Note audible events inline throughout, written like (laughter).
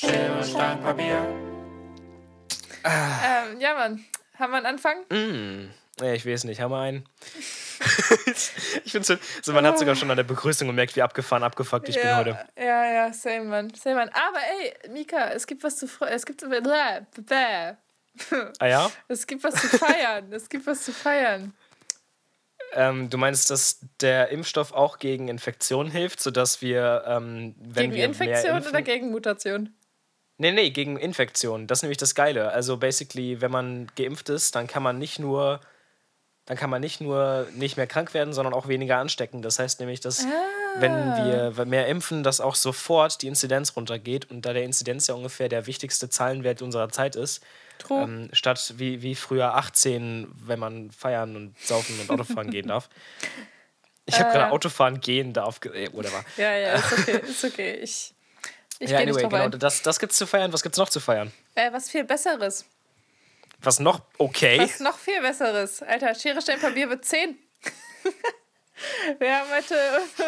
Schere, Stein, Papier. Ähm, ja, Mann. Haben wir einen Anfang? Mm. Ja, ich weiß nicht. Haben wir einen? (laughs) ich finde so, so, man hat sogar schon an der Begrüßung gemerkt, wie abgefahren, abgefuckt ich ja, bin heute. Ja, ja, same, Mann. Same, Mann. Aber ey, Mika, es gibt was zu freuen. Es gibt. Ah ja? Es gibt was zu feiern. es gibt was zu feiern. Ähm, du meinst, dass der Impfstoff auch gegen Infektionen hilft, sodass wir, ähm, wenn gegen wir Infektion mehr impfen, oder gegen Mutation? Nee, nee, gegen Infektionen. Das ist nämlich das Geile. Also basically, wenn man geimpft ist, dann kann man nicht nur dann kann man nicht nur nicht mehr krank werden, sondern auch weniger anstecken. Das heißt nämlich, dass wenn Ah. wir mehr impfen, dass auch sofort die Inzidenz runtergeht und da der Inzidenz ja ungefähr der wichtigste Zahlenwert unserer Zeit ist, ähm, statt wie, wie früher 18, wenn man feiern und saufen und Autofahren gehen darf. Ich habe Äh. gerade Autofahren gehen darf. ge- äh, Whatever. Ja, ja, ist (laughs) okay, ist okay. Ich, ich Ja, anyway, genau. ein. Das, das gibt's zu feiern. Was gibt's noch zu feiern? Äh, was viel Besseres. Was noch okay? Was noch viel Besseres. Alter, Schere, Stein, Papier wird 10. (laughs) Wir haben heute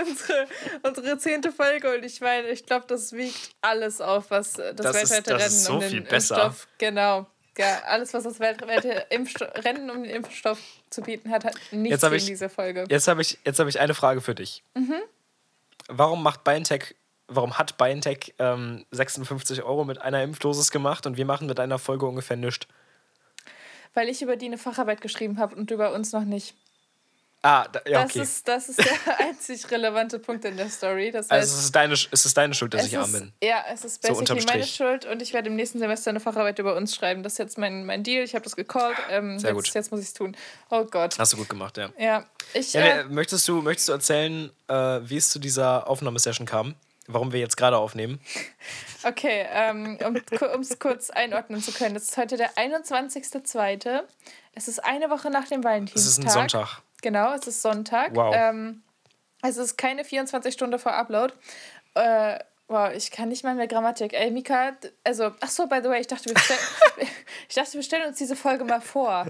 unsere, unsere zehnte Folge und ich meine, ich glaube, das wiegt alles auf, was das, Das weltweite das Rennen ist so um den viel besser. Impfstoff, genau, ja, alles, was das weltweite Impfsto Rennen um den Impfstoff zu bieten hat, hat nichts Jetzt hab gegen ich- diese Folge. Jetzt habe ich, jetzt hab ich eine Frage für dich. Mhm. Warum macht BioNTech, warum hat BioNTech ähm, 56 Euro mit einer Impfdosis gemacht und wir machen mit einer Folge ungefähr nichts? Weil ich über die eine Facharbeit geschrieben habe und über uns noch nicht. Ah, da, ja, Das, okay. ist, das ist der (laughs) einzig relevante Punkt in der Story. Das heißt, also es ist, deine, es ist deine Schuld, dass ich arm bin. Ja, es ist So basically unterm meine. Schuld und ich werde im nächsten Semester eine Facharbeit über uns schreiben. Das ist jetzt mein, mein Deal. Ich habe das gecallt. Ähm, Sehr jetzt, gut. jetzt muss ich es tun. Oh Gott. Hast du gut gemacht, ja. Ja, ich. ja äh, möchtest, du, möchtest du erzählen, äh, wie es zu dieser Aufnahmesession kam? Warum wir jetzt gerade aufnehmen? (laughs) okay, ähm, um es kurz einordnen zu können. Es ist heute der 21.02. Es ist eine Woche nach dem Es Valentinstag. ist ein Sonntag. Genau, es ist Sonntag. Wow. Ähm, es ist keine 24 Stunden vor Upload. Äh, wow, ich kann nicht mal mehr Grammatik. Ey, Mika, also, ach so, by the way, ich dachte, wir, stell, (laughs) (laughs) ich dachte, wir stellen uns diese Folge mal vor.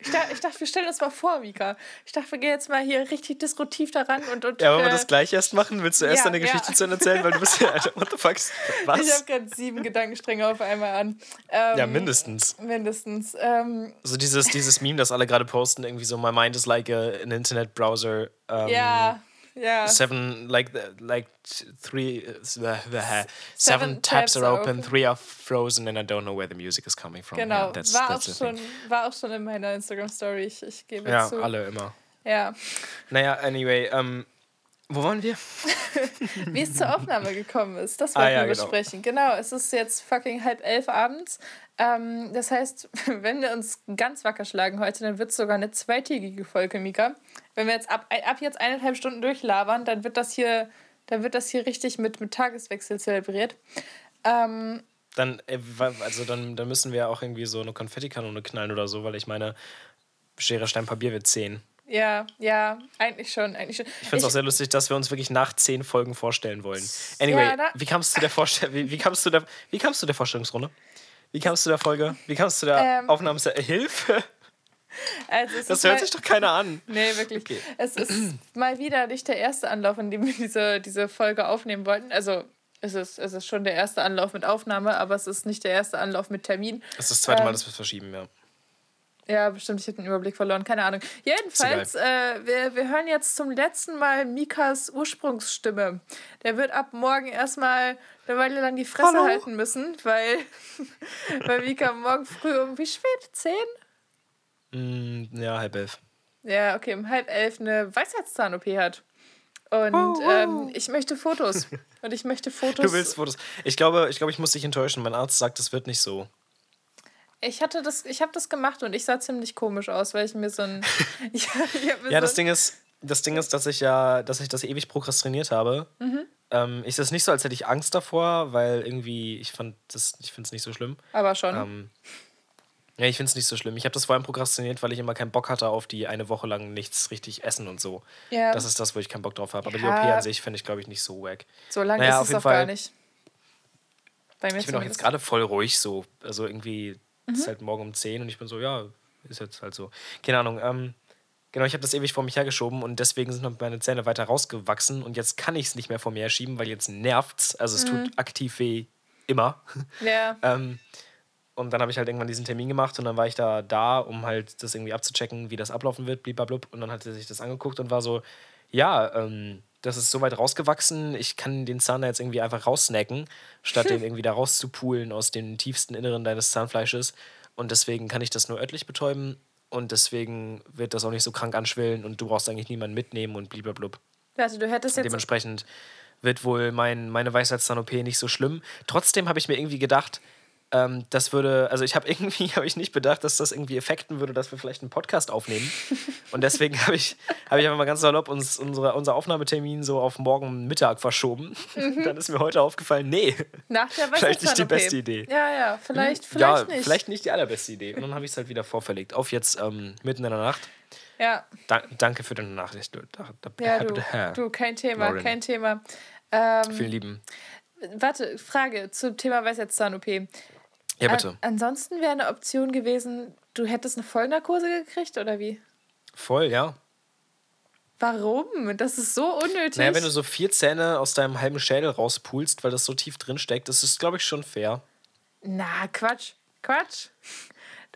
Ich dachte, ich dachte, wir stellen uns mal vor, Mika. Ich dachte, wir gehen jetzt mal hier richtig disruptiv daran und. und Ja, wollen wir äh, das gleich erst machen? Willst du erst ja, deine Geschichte ja. zu Ende erzählen? Weil du bist ja, Alter, (laughs) what the fuck? Ich Was? habe gerade sieben Gedankenstränge auf einmal an. Ähm, Ja, mindestens. Mindestens. Ähm, So dieses, dieses Meme, das alle gerade posten, irgendwie so, my mind is like a, an internet browser. Um, ja, ja. Seven, like, the, like three, uh, the, the, seven, Seven tabs tabs are open, open. three are frozen, and I don't know where the music is coming from. Genau, Yeah, that's, war, auch that's the schon, war auch schon in meiner Instagram-Story. Ich, ich gebe Ja, zu. alle immer. Ja. Naja, anyway, ähm, wo waren wir? (laughs) Wie es zur Aufnahme gekommen ist, das Ah, wollten ja, wir genau. besprechen. Genau, es ist jetzt fucking halb elf abends. Ähm, das heißt, (laughs) wenn wir uns ganz wacker schlagen heute, dann wird es sogar eine zweitägige Folge, Mika. Wenn wir jetzt ab, ab jetzt eineinhalb Stunden durchlabern, dann wird das hier, dann wird das hier richtig mit, mit Tageswechsel zelebriert. Ähm, Dann, äh, also dann, dann müssen wir auch irgendwie so eine Konfettikanone knallen oder so, weil ich meine, Schere, Stein, Papier wird 10. ja, ja, eigentlich schon, eigentlich schon. Ich finde es auch sehr lustig, dass wir uns wirklich nach 10 Folgen vorstellen wollen. Anyway, Ja, wie kamst du der Vorstell wie, wie kamst du der wie kamst du der Vorstellungsrunde? Wie kamst du der Folge? Wie kamst du der Ähm, Aufnahme? Hilfe! Also es Das hört mal- sich doch keiner an. (laughs) Nee, wirklich. Okay. Es ist mal wieder nicht der erste Anlauf, in dem wir diese, diese Folge aufnehmen wollten. Also es ist, es ist schon der erste Anlauf mit Aufnahme, aber es ist nicht der erste Anlauf mit Termin. Das ist das zweite Mal, Ähm, dass wir es verschieben, ja. Ja, bestimmt, ich habe den Überblick verloren, keine Ahnung. Jedenfalls, äh, wir, wir hören jetzt zum letzten Mal Mikas Ursprungsstimme. Der wird ab morgen erstmal eine Weile lang die Fresse Hallo? halten müssen, weil, (laughs) weil Mika morgen früh um wie spät? Zehn? Mm, ja, halb elf. Ja, okay, um halb elf eine Weisheitszahn-OP hat. Und Oh, wow. ähm, ich möchte Fotos. (laughs) Und ich möchte Fotos. Du willst Fotos. Ich glaube, ich glaube, ich muss dich enttäuschen. Mein Arzt sagt, es wird nicht so. Ich hatte das, ich habe das gemacht und ich sah ziemlich komisch aus, weil ich mir so ein. (laughs) (laughs) ich, ich Ja, so das Ding ist, das Ding ist, dass ich ja, dass ich das ewig prokrastiniert habe. Mhm. Ähm, ich sehe es nicht so, als hätte ich Angst davor, weil irgendwie, ich fand das, ich finde es nicht so schlimm. Aber schon. Ähm, ja, ich finde es nicht so schlimm. Ich habe das vor allem prokrastiniert, weil ich immer keinen Bock hatte auf die eine Woche lang nichts richtig essen und so. ja, Das ist das, wo ich keinen Bock drauf habe. Aber die Ja. OP an sich finde ich, glaube ich, nicht so wack. so lange naja, ist auf es jeden auch gar Fall. nicht. Bei mir Ich bin auch jetzt gerade voll ruhig so. Also irgendwie Mhm. ist halt morgen um 10 und ich bin so, ja, ist jetzt halt so. Keine Ahnung. Ähm, genau, ich habe das ewig vor mich hergeschoben und deswegen sind noch meine Zähne weiter rausgewachsen und jetzt kann ich es nicht mehr vor mir herschieben, weil jetzt nervt's. Also es Mhm. tut aktiv weh. immer. Ja. (laughs) ähm, und dann habe ich halt irgendwann diesen Termin gemacht und dann war ich da da, um halt das irgendwie abzuchecken, wie das ablaufen wird, bliblablub. Und dann hat er sich das angeguckt und war so, ja, ähm, das ist so weit rausgewachsen, ich kann den Zahn da jetzt irgendwie einfach raussnacken, statt den (laughs) irgendwie da rauszupulen aus dem tiefsten Inneren deines Zahnfleisches. Und deswegen kann ich das nur örtlich betäuben und deswegen wird das auch nicht so krank anschwillen und du brauchst eigentlich niemanden mitnehmen und bliblablub. Also du hättest jetzt. dementsprechend wird wohl mein, meine Weisheitszahn-OP nicht so schlimm. Trotzdem habe ich mir irgendwie gedacht, ähm, das würde, also ich habe (laughs) irgendwie, habe ich nicht bedacht, dass das irgendwie effekten würde, dass wir vielleicht einen Podcast aufnehmen. (laughs) Und deswegen habe ich, habe ich einfach mal ganz salopp uns, unsere, unser Aufnahmetermin so auf morgen Mittag verschoben. (laughs) Dann ist mir heute aufgefallen, nee, Nach der vielleicht nicht die beste Idee. Ja, ja, vielleicht, vielleicht ja, nicht. vielleicht nicht die allerbeste Idee. Und dann habe ich es halt wieder vorverlegt. Auf jetzt ähm, mitten in der Nacht. Ja, Da, danke für deine Nachricht. Du, da, da, ja du, du, kein Thema, Lauren. kein Thema. Ähm, Vielen lieben. warte, Frage zum Thema Weisheitszahn-OP. Ja, bitte. An, ansonsten wäre eine Option gewesen, du hättest eine Vollnarkose gekriegt oder wie? Voll, ja. Warum? Das ist so unnötig. Naja, wenn du so vier Zähne aus deinem halben Schädel rauspulst, weil das so tief drin steckt, das ist, glaube ich, schon fair. Na, Quatsch. Quatsch.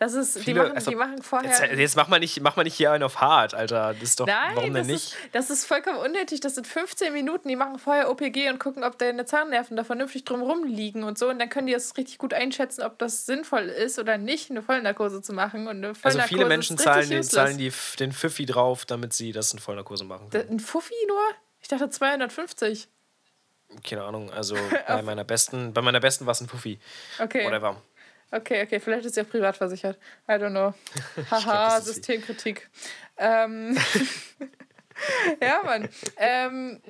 Das ist, die, Viele- machen, also, die machen vorher. Jetzt, jetzt mach, mal nicht, mach mal nicht hier einen auf hart, Alter. Das ist doch, Nein, warum denn das, nicht? Ist, das ist vollkommen unnötig. Das sind 15 Minuten. Die machen vorher OPG und gucken, ob deine Zahnnerven da vernünftig drumherum liegen und so. Und dann können die das richtig gut einschätzen, ob das sinnvoll ist oder nicht, eine Vollnarkose zu machen. Und eine Also viele Menschen zahlen, die, useless. zahlen die, den Pfiffi drauf, damit sie das in Vollnarkose machen können. Ein Fuffi nur? Ich dachte 250. Keine Ahnung, also (laughs) bei meiner besten, bei meiner besten war es ein Puffi. Okay. Whatever. Okay, okay, vielleicht ist ja privat versichert. I don't know. (laughs) Haha. Systemkritik. Ähm, (laughs) ja, Mann. Ähm,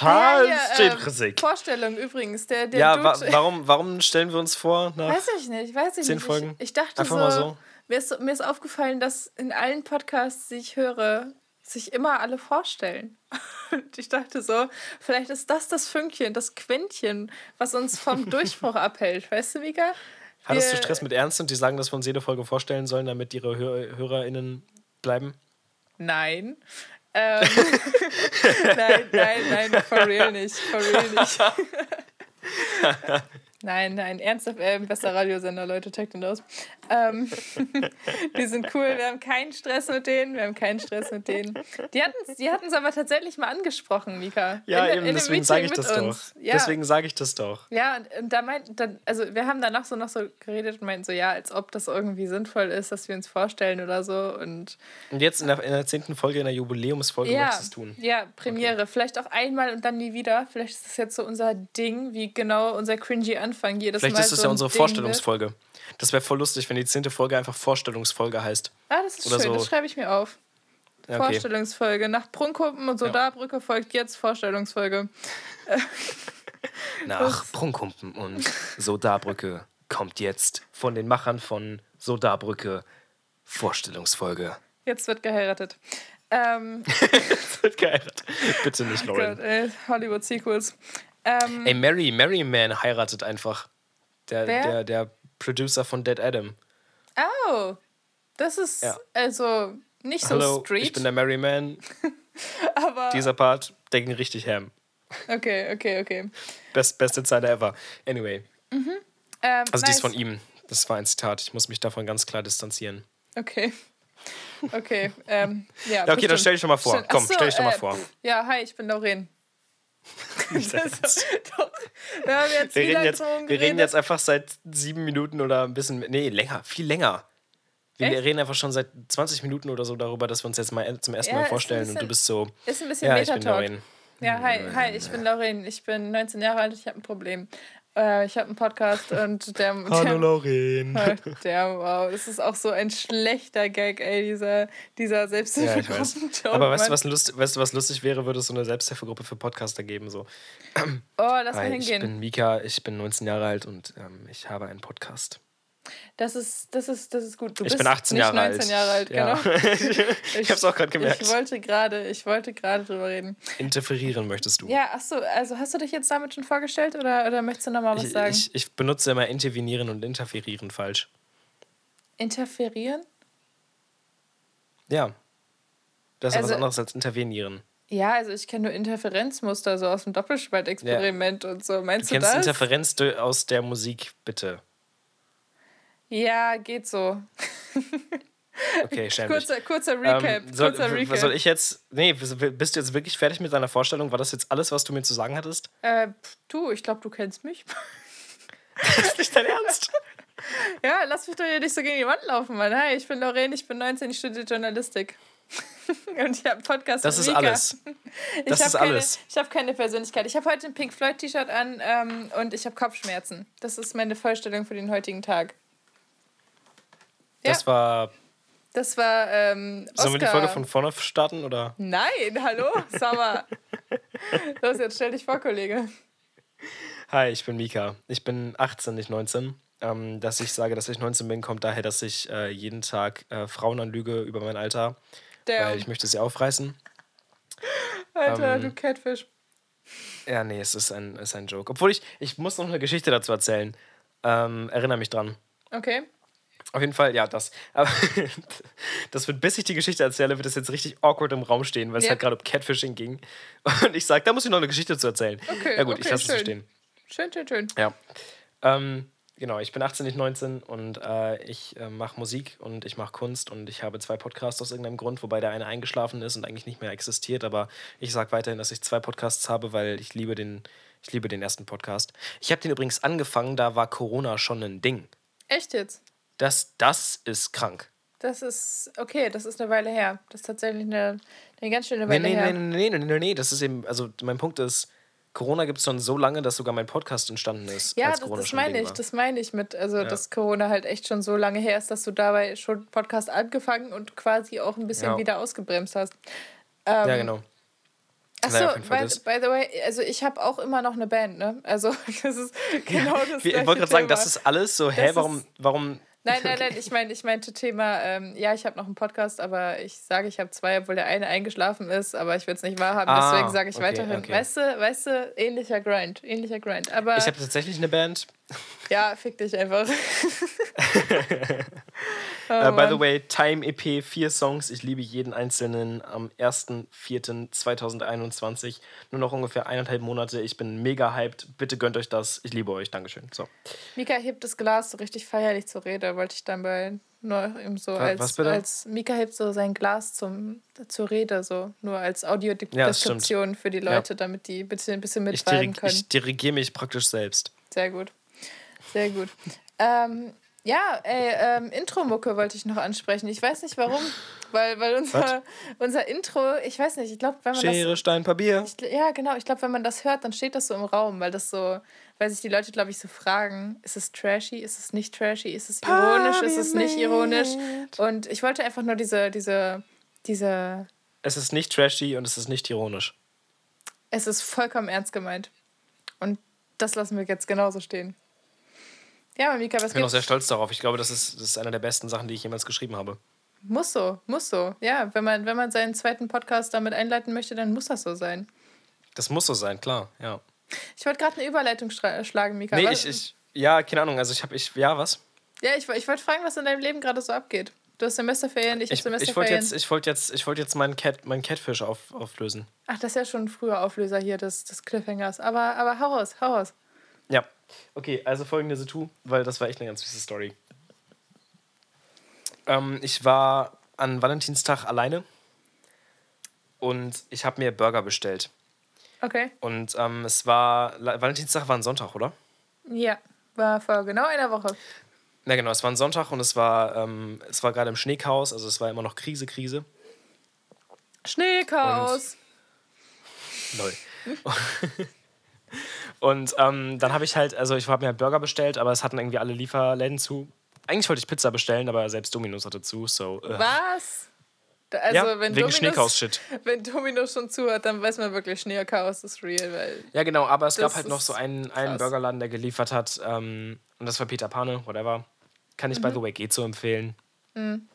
ja, hier, Systemkritik. äh, Vorstellung übrigens. Der, der Ja, wa warum, warum stellen wir uns vor nach Weiß ich nicht, weiß ich Zehn nicht. Folgen? Ich, ich dachte Einfach so, mal so. Mir, ist, mir ist aufgefallen, dass in allen Podcasts, die ich höre, sich immer alle vorstellen. (laughs) Und ich dachte so, vielleicht ist das das Fünkchen, das Quäntchen, was uns vom Durchbruch abhält. Weißt du, Mika? Hattest du Stress mit Ernst und die sagen, dass wir uns jede Folge vorstellen sollen, damit ihre Hör HörerInnen bleiben? Nein. Ähm, (laughs) nein, nein, nein, for real nicht. For real nicht. (laughs) (laughs) nein, nein, ernsthaft, äh, bester Radiosender, Leute, checkt ihn aus. Ähm, (laughs) die sind cool, wir haben keinen Stress mit denen, wir haben keinen Stress mit denen. Die hatten es die hatten's aber tatsächlich mal angesprochen, Mika. Ja, In- eben, in deswegen sage ich das uns. doch. Ja. Deswegen sage ich das doch. Ja, und, und da meint, dann, also wir haben danach so noch so geredet und meinten so, ja, als ob das irgendwie sinnvoll ist, dass wir uns vorstellen oder so. Und Und jetzt in der, in der zehnten Folge, in der Jubiläumsfolge, ja, möchtest du es tun. ja, Premiere. Vielleicht auch einmal und dann nie wieder. Vielleicht ist das jetzt so unser Ding, wie genau unser cringy Anfang jedes Vielleicht Mal. ist es so ja unsere Ding Vorstellungsfolge. Das wäre voll lustig, wenn die zehnte Folge einfach Vorstellungsfolge heißt. Ah, das ist oder schön, so. das schreibe ich mir auf. Ja, okay. Vorstellungsfolge. Nach Prunkhuppen und Sodarbrücke folgt jetzt Vorstellungsfolge. (laughs) Nach Prunkumpen und Sodarbrücke kommt jetzt von den Machern von Sodarbrücke Vorstellungsfolge. Jetzt wird geheiratet. Ähm, (laughs) Das wird geheiratet. Bitte nicht, (laughs) Gott, Lauren. ey, Hollywood Sequels. Ähm, Ey, Mary, Mary Man heiratet einfach. Der, Wer? der, der Producer von Dead Adam. oh, das ist Ja. also nicht so Hallo, street, ich bin der Mary Man. (laughs) aber Dieser Part, der ging richtig ham. okay, okay, okay. Best, beste Zeile ever. Anyway. Ähm, Also die ist nice. von ihm. Das war ein Zitat. Ich muss mich davon ganz klar distanzieren. Okay. Okay, ähm, ja. Ja, okay, dann bestimmt. stell dich doch mal vor. Stimmt. Komm, so, stell dich doch mal äh, vor. Ja, hi, ich bin Lauren. (laughs) Doch, wir haben jetzt Wir reden jetzt, wir reden jetzt einfach seit sieben Minuten oder ein bisschen. Nee, länger, viel länger. Wir Echt? reden einfach schon seit 20 Minuten oder so darüber, dass wir uns jetzt mal zum ersten Ja, Mal vorstellen und bisschen- du bist so. Ist ein bisschen Ja, ich bin. Lauren. Ja, hi, hi, ich bin Lauren. Ich bin 19 Jahre alt, ich habe ein Problem. Äh, ich habe einen Podcast und der, (laughs) der, Lauren. (laughs) der, wow, es ist auch so ein schlechter Gag, ey, dieser, dieser Ja. Selbsthilfegruppen-Joke. Aber weißt du, was, lust, weißt du, was lustig wäre, würde es so eine Selbsthilfegruppe für Podcaster geben. So. Oh, lass mal Hi, ich hingehen. bin Mika, ich bin 19 Jahre alt und ähm, ich habe einen Podcast. Das ist, das ist, das ist gut. Du Ich bin 18 nicht Jahre 19 alt. Jahre alt, Ja. genau. (laughs) Ich hab's auch gerade gemerkt. Ich wollte gerade, ich wollte gerade drüber reden. Interferieren möchtest du. Ja, ach so, also hast du dich jetzt damit schon vorgestellt oder, oder möchtest du nochmal was ich, sagen? ich, ich benutze immer intervenieren und interferieren falsch. Interferieren? Ja. Das ist Also- was anderes als intervenieren. Ja, also ich kenne nur Interferenzmuster so aus dem Doppelspaltexperiment ja. und so. Meinst du, du kennst das? Interferenz aus der Musik, bitte. Ja, geht so. (laughs) Okay, schäm kurzer, kurzer Recap. Ähm, soll, kurzer Recap. Soll ich jetzt. Nee, bist du jetzt wirklich fertig mit deiner Vorstellung? War das jetzt alles, was du mir zu sagen hattest? Äh, du, ich glaube, du kennst mich. (laughs) das ist nicht dein Ernst? (laughs) ja, lass mich doch hier nicht so gegen die Wand laufen, Mann. Hi, ich bin Lorraine, ich bin 19, ich studiere Journalistik. Und ich habe einen Podcast Das ist Mika. alles. Das ist keine, alles. Ich habe keine Persönlichkeit. Ich habe heute ein Pink Floyd T-Shirt an ähm, und ich habe Kopfschmerzen. Das ist meine Vorstellung für den heutigen Tag. Ja. Das war das war ähm. Sollen wir die Folge von vorne starten, oder? Nein, hallo, mal. (laughs) Los, jetzt stell dich vor, Kollege. Hi, ich bin Mika. Ich bin 18, nicht 19. Ähm, dass ich sage, dass ich 19 bin, kommt daher, dass ich äh, jeden Tag äh, Frauen anlüge über mein Alter. Damn. Weil ich möchte sie aufreißen. Alter, ähm, du Catfish. Ja, nee, es ist ein, ist ein Joke. Obwohl ich, ich muss noch eine Geschichte dazu erzählen. Ähm, erinnere mich dran. Okay. Auf jeden Fall, ja, das. Aber (laughs) das wird, bis ich die Geschichte erzähle, wird es jetzt richtig awkward im Raum stehen, weil es halt gerade um Catfishing ging. Und ich sage, da muss ich noch eine Geschichte zu erzählen. Okay, ja gut, okay, ich lasse es so stehen. Schön, schön, schön. Ja. Ähm, genau, ich bin 18, nicht 19 und äh, ich äh, mache Musik und ich mache Kunst und ich habe zwei Podcasts aus irgendeinem Grund, wobei der eine eingeschlafen ist und eigentlich nicht mehr existiert, aber ich sage weiterhin, dass ich zwei Podcasts habe, weil ich liebe den, ich liebe den ersten Podcast. Ich habe den übrigens angefangen, da war Corona schon ein Ding. Echt jetzt? Das, das ist krank. Das ist, okay, das ist eine Weile her. Das ist tatsächlich eine, eine ganz schöne Weile nee, nee, her. Nee, nee, nee, nee, nee, das ist eben, also mein Punkt ist, Corona gibt es schon so lange, dass sogar mein Podcast entstanden ist. Ja, das, das meine ich, das meine ich mit, also ja. dass Corona halt echt schon so lange her ist, dass du dabei schon Podcast angefangen und quasi auch ein bisschen ja. wieder ausgebremst hast. Ähm, ja, genau. Achso, by, by, the way, also ich habe auch immer noch eine Band, ne? Also (laughs) das ist genau das. ich wollte gerade sagen, das ist alles so, hä, warum, warum Nein, nein, nein, ich meine, ich meinte Thema, ähm, ja, ich habe noch einen Podcast, aber ich sage, ich habe zwei, obwohl der eine eingeschlafen ist, aber ich will es nicht wahrhaben, ah, deswegen sage ich okay, weiterhin. Okay. Weißt du, weißt du, ähnlicher Grind, ähnlicher Grind. Aber ich habe tatsächlich eine Band. Ja, fick dich einfach. (laughs) (laughs) uh, by the way, Time EP, vier Songs. Ich liebe jeden einzelnen am 1.4.2021. Nur noch ungefähr eineinhalb Monate. Ich bin mega hyped. Bitte gönnt euch das. Ich liebe euch. Dankeschön. So. Mika hebt das Glas so richtig feierlich zur Rede, wollte ich dann bei nur eben so als, als Mika hebt so sein Glas zum, zur Rede, so nur als Audiodeskription ja, für die Leute, ja. damit die bitte ein bisschen mitschreiben können. Ich dirigiere mich praktisch selbst. Sehr gut. Sehr gut. ähm, ja, ey, ähm, Intro-Mucke wollte ich noch ansprechen. Ich weiß nicht warum, weil, weil unser, unser Intro, ich weiß nicht, ich glaube, wenn man Schere, das, Stein, Papier. Ich, ja, genau, ich glaube, wenn man das hört, dann steht das so im Raum, weil das so, weil sich die Leute, glaube ich, so fragen, ist es trashy, ist es nicht trashy, ist es ironisch, ist es nicht ironisch? Und ich wollte einfach nur diese, diese, diese... Es ist nicht trashy und es ist nicht ironisch. Es ist vollkommen ernst gemeint. Und das lassen wir jetzt genauso stehen. Ja, Mika, was Ich bin auch sehr stolz darauf. Ich glaube, das ist, das ist eine der besten Sachen, die ich jemals geschrieben habe. Muss so, muss so. Ja, wenn man, wenn man seinen zweiten Podcast damit einleiten möchte, dann muss das so sein. Das muss so sein, klar, ja. Ich wollte gerade eine Überleitung schlagen, Mika. Nee, ich, ich, ja, keine Ahnung. Also ich habe, ich, ja, was? Ja, ich, ich wollte fragen, was in deinem Leben gerade so abgeht. Du hast Semesterferien, ich, ich habe Semesterferien. Ich wollte jetzt, ich wollte jetzt, ich wollte jetzt meinen, Cat, meinen Catfish auf, auflösen. Ach, das ist ja schon ein früher Auflöser hier des, des Cliffhangers. Aber, aber hau raus, hau raus. Ja, okay, also folgende Situ, weil das war echt eine ganz süße Story. Ähm, ich war an Valentinstag alleine und ich habe mir Burger bestellt. Okay. Und ähm, es war, Valentinstag war ein Sonntag, oder? Ja, war vor genau einer Woche. Ja, genau, es war ein Sonntag und es war, ähm, es war gerade im Schneechaos, also es war immer noch Krise, Krise. Schneechaos! Und, (laughs) lol. (laughs) Und ähm, dann habe ich halt, also ich habe mir halt Burger bestellt, aber es hatten irgendwie alle Lieferläden zu. Eigentlich wollte ich Pizza bestellen, aber selbst Dominos hatte zu, so. Äh. Was? Also, ja, wenn wegen Schneechaos-Shit. (laughs) Wenn Dominos schon zu hat, dann weiß man wirklich, Schneechaos ist real. Weil ja, genau, aber es gab halt noch so einen, einen Burgerladen, der geliefert hat. Ähm, und das war Peter Pane, whatever. Kann ich, mhm. by the way, geht so empfehlen. Mhm.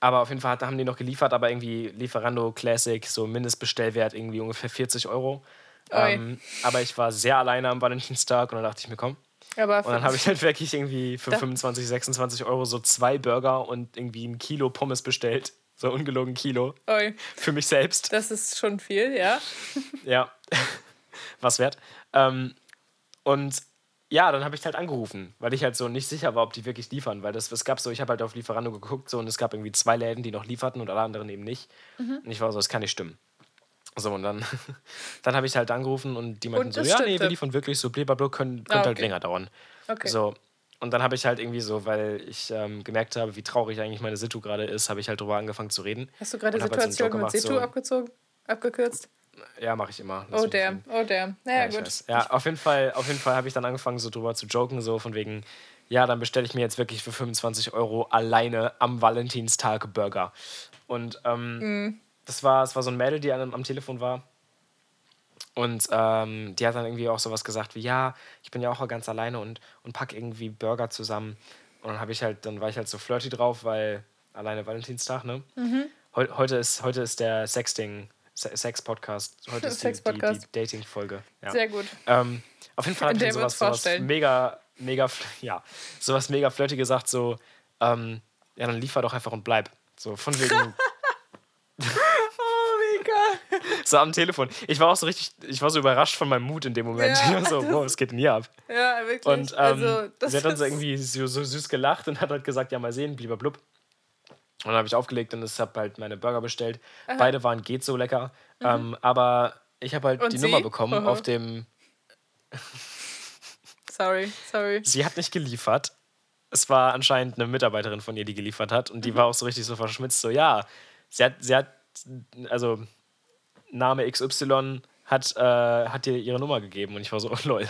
Aber auf jeden Fall haben die noch geliefert, aber irgendwie Lieferando Classic, so Mindestbestellwert irgendwie ungefähr 40 Euro. Ähm, aber ich war sehr alleine am Valentinstag und dann dachte ich mir, komm. Aber und dann habe ich halt wirklich irgendwie für 25, 26 Euro so zwei Burger und irgendwie ein Kilo Pommes bestellt. So ungelogen Kilo. Oi. Für mich selbst. Das ist schon viel, ja. (laughs) Ja. (laughs) Was wert. Ähm, und ja, dann habe ich halt angerufen, weil ich halt so nicht sicher war, ob die wirklich liefern, weil das, es gab so, ich habe halt auf Lieferando geguckt so und es gab irgendwie zwei Läden, die noch lieferten und alle anderen eben nicht. Mhm. Und ich war so, das kann nicht stimmen. So, und dann, (laughs) dann habe ich halt angerufen und die meinten Und so, ja, nee, stimmte. wir liefern wirklich so, blablabla, können, könnte Ah, halt okay. länger dauern. Okay. So, und dann habe ich halt irgendwie so, weil ich ähm, gemerkt habe, wie traurig eigentlich meine Situ gerade ist, habe ich halt drüber angefangen zu reden. Hast du gerade hab halt so Situation mit Setu so- abgezogen? Abgekürzt? Ja, mache ich immer. Lass Oh damn, oh damn. Naja, Ja, gut. weiß. ja auf jeden Fall, auf jeden Fall habe ich dann angefangen, so drüber zu joken, so von wegen, ja, dann bestelle ich mir jetzt wirklich für 25 Euro alleine am Valentinstag Burger. Und ähm, Mhm. Das, war, das war so ein Mädel, die am, am Telefon war. Und ähm, die hat dann irgendwie auch sowas gesagt wie, ja, ich bin ja auch ganz alleine und, und pack irgendwie Burger zusammen. Und dann habe ich halt, dann war ich halt so flirty drauf, weil alleine Valentinstag, ne? Mhm. Heu, heute, ist, heute ist der Sexting, Se- Sex-Podcast. Heute ist die, die, die Sex-Podcast. Dating-Folge. Ja. Sehr gut. Ähm, auf jeden Fall dann wir sowas, sowas mega, mega, ja, sowas mega flirty gesagt, so, ähm, ja, dann liefer doch einfach und bleib. So, von wegen, (laughs) Mega. (laughs) so am Telefon. Ich war auch so richtig, ich war so überrascht von meinem Mut in dem Moment. Ja, ich war so, wow, was geht denn hier ab? Ja, wirklich. Und ähm, also, das sie hat dann so irgendwie so, so süß gelacht und hat halt gesagt, ja, mal sehen, blieber blub. Und dann habe ich aufgelegt und ich habe halt meine Burger bestellt. Beide waren geht so lecker. Ähm, aber ich habe halt Mhm. Und die sie? Nummer bekommen Aha. auf dem, Sorry, sorry. sie hat nicht geliefert. Es war anscheinend eine Mitarbeiterin von ihr, die geliefert hat. Und die Mhm. war auch so richtig so verschmitzt, so, ja, sie hat, sie hat, also Name XY hat, äh, hat dir ihre Nummer gegeben. Und ich war so, (laughs) oh lol.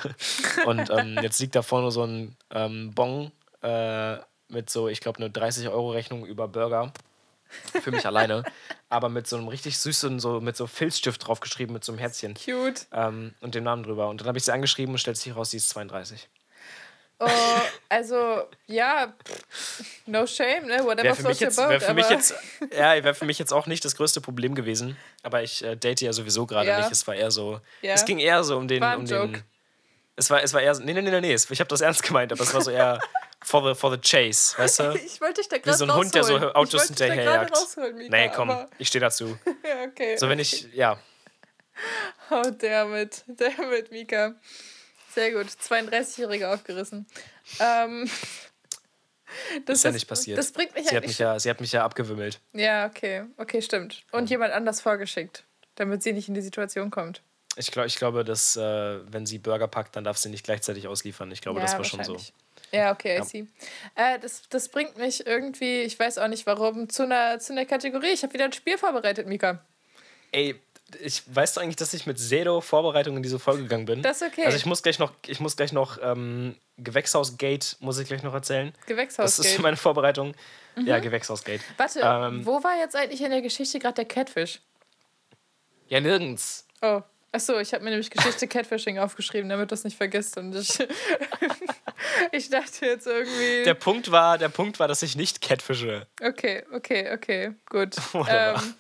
Und ähm, jetzt liegt da vorne so ein ähm, Bon äh, mit so, ich glaube, eine 30-Euro-Rechnung über Burger. Für mich alleine. Aber mit so einem richtig süßen, so mit so Filzstift draufgeschrieben, mit so einem Herzchen. Cute. Ähm, und dem Namen drüber. Und dann habe ich sie angeschrieben und stellt sich raus, sie ist 32. Oh, also, ja, no shame, ne? Whatever Wäre für, mich jetzt, wär für mich jetzt, ja, wäre für mich jetzt auch nicht das größte Problem gewesen. Aber ich äh, date ja sowieso gerade Ja. nicht. Es war eher so. Ja. Es ging eher so um den. Um Joke. den es war, es war eher so. Nee, nee, nee, nee, Ich habe das ernst gemeint, aber es war so eher for the, for the chase, weißt du? (laughs) Ich wollte dich da Wie gerade so ein Hund, der so. Autos hinterherjagt. Nee, komm, ich stehe dazu. (laughs) Ja, okay. So, wenn ich, ja. Oh, damit, damit, Mika. Sehr gut. 32-Jährige aufgerissen. Ähm, das Ist ja nicht passiert. Das bringt mich Sie hat mich ja, sie hat mich ja abgewimmelt. Ja, okay. Okay, stimmt. Und jemand anders vorgeschickt, damit sie nicht in die Situation kommt. Ich, glaub, ich glaube, dass, äh, wenn sie Burger packt, dann darf sie nicht gleichzeitig ausliefern. Ich glaube, ja, das war schon so. Ja, okay, I Ja. see. Äh, das, das bringt mich irgendwie, ich weiß auch nicht warum, zu einer, zu einer Kategorie. Ich habe wieder ein Spiel vorbereitet, Mika. Ey, ich weißt du eigentlich, dass ich mit Zero Vorbereitung in diese Folge gegangen bin? Das ist okay. Also ich muss gleich noch, ich muss gleich noch ähm, Gewächshausgate muss ich gleich noch erzählen. Gewächshaus. Das ist meine Vorbereitung. Ja, Gewächshausgate. Warte, Ähm, wo war jetzt eigentlich in der Geschichte gerade der Catfish? Ja, nirgends. Oh, achso, ich habe mir nämlich Geschichte Catfishing aufgeschrieben, damit du es nicht vergisst. Und ich, (laughs) ich dachte jetzt irgendwie. Der Punkt war, der Punkt war, dass ich nicht catfische. okay, okay, okay, gut. (laughs) Ähm,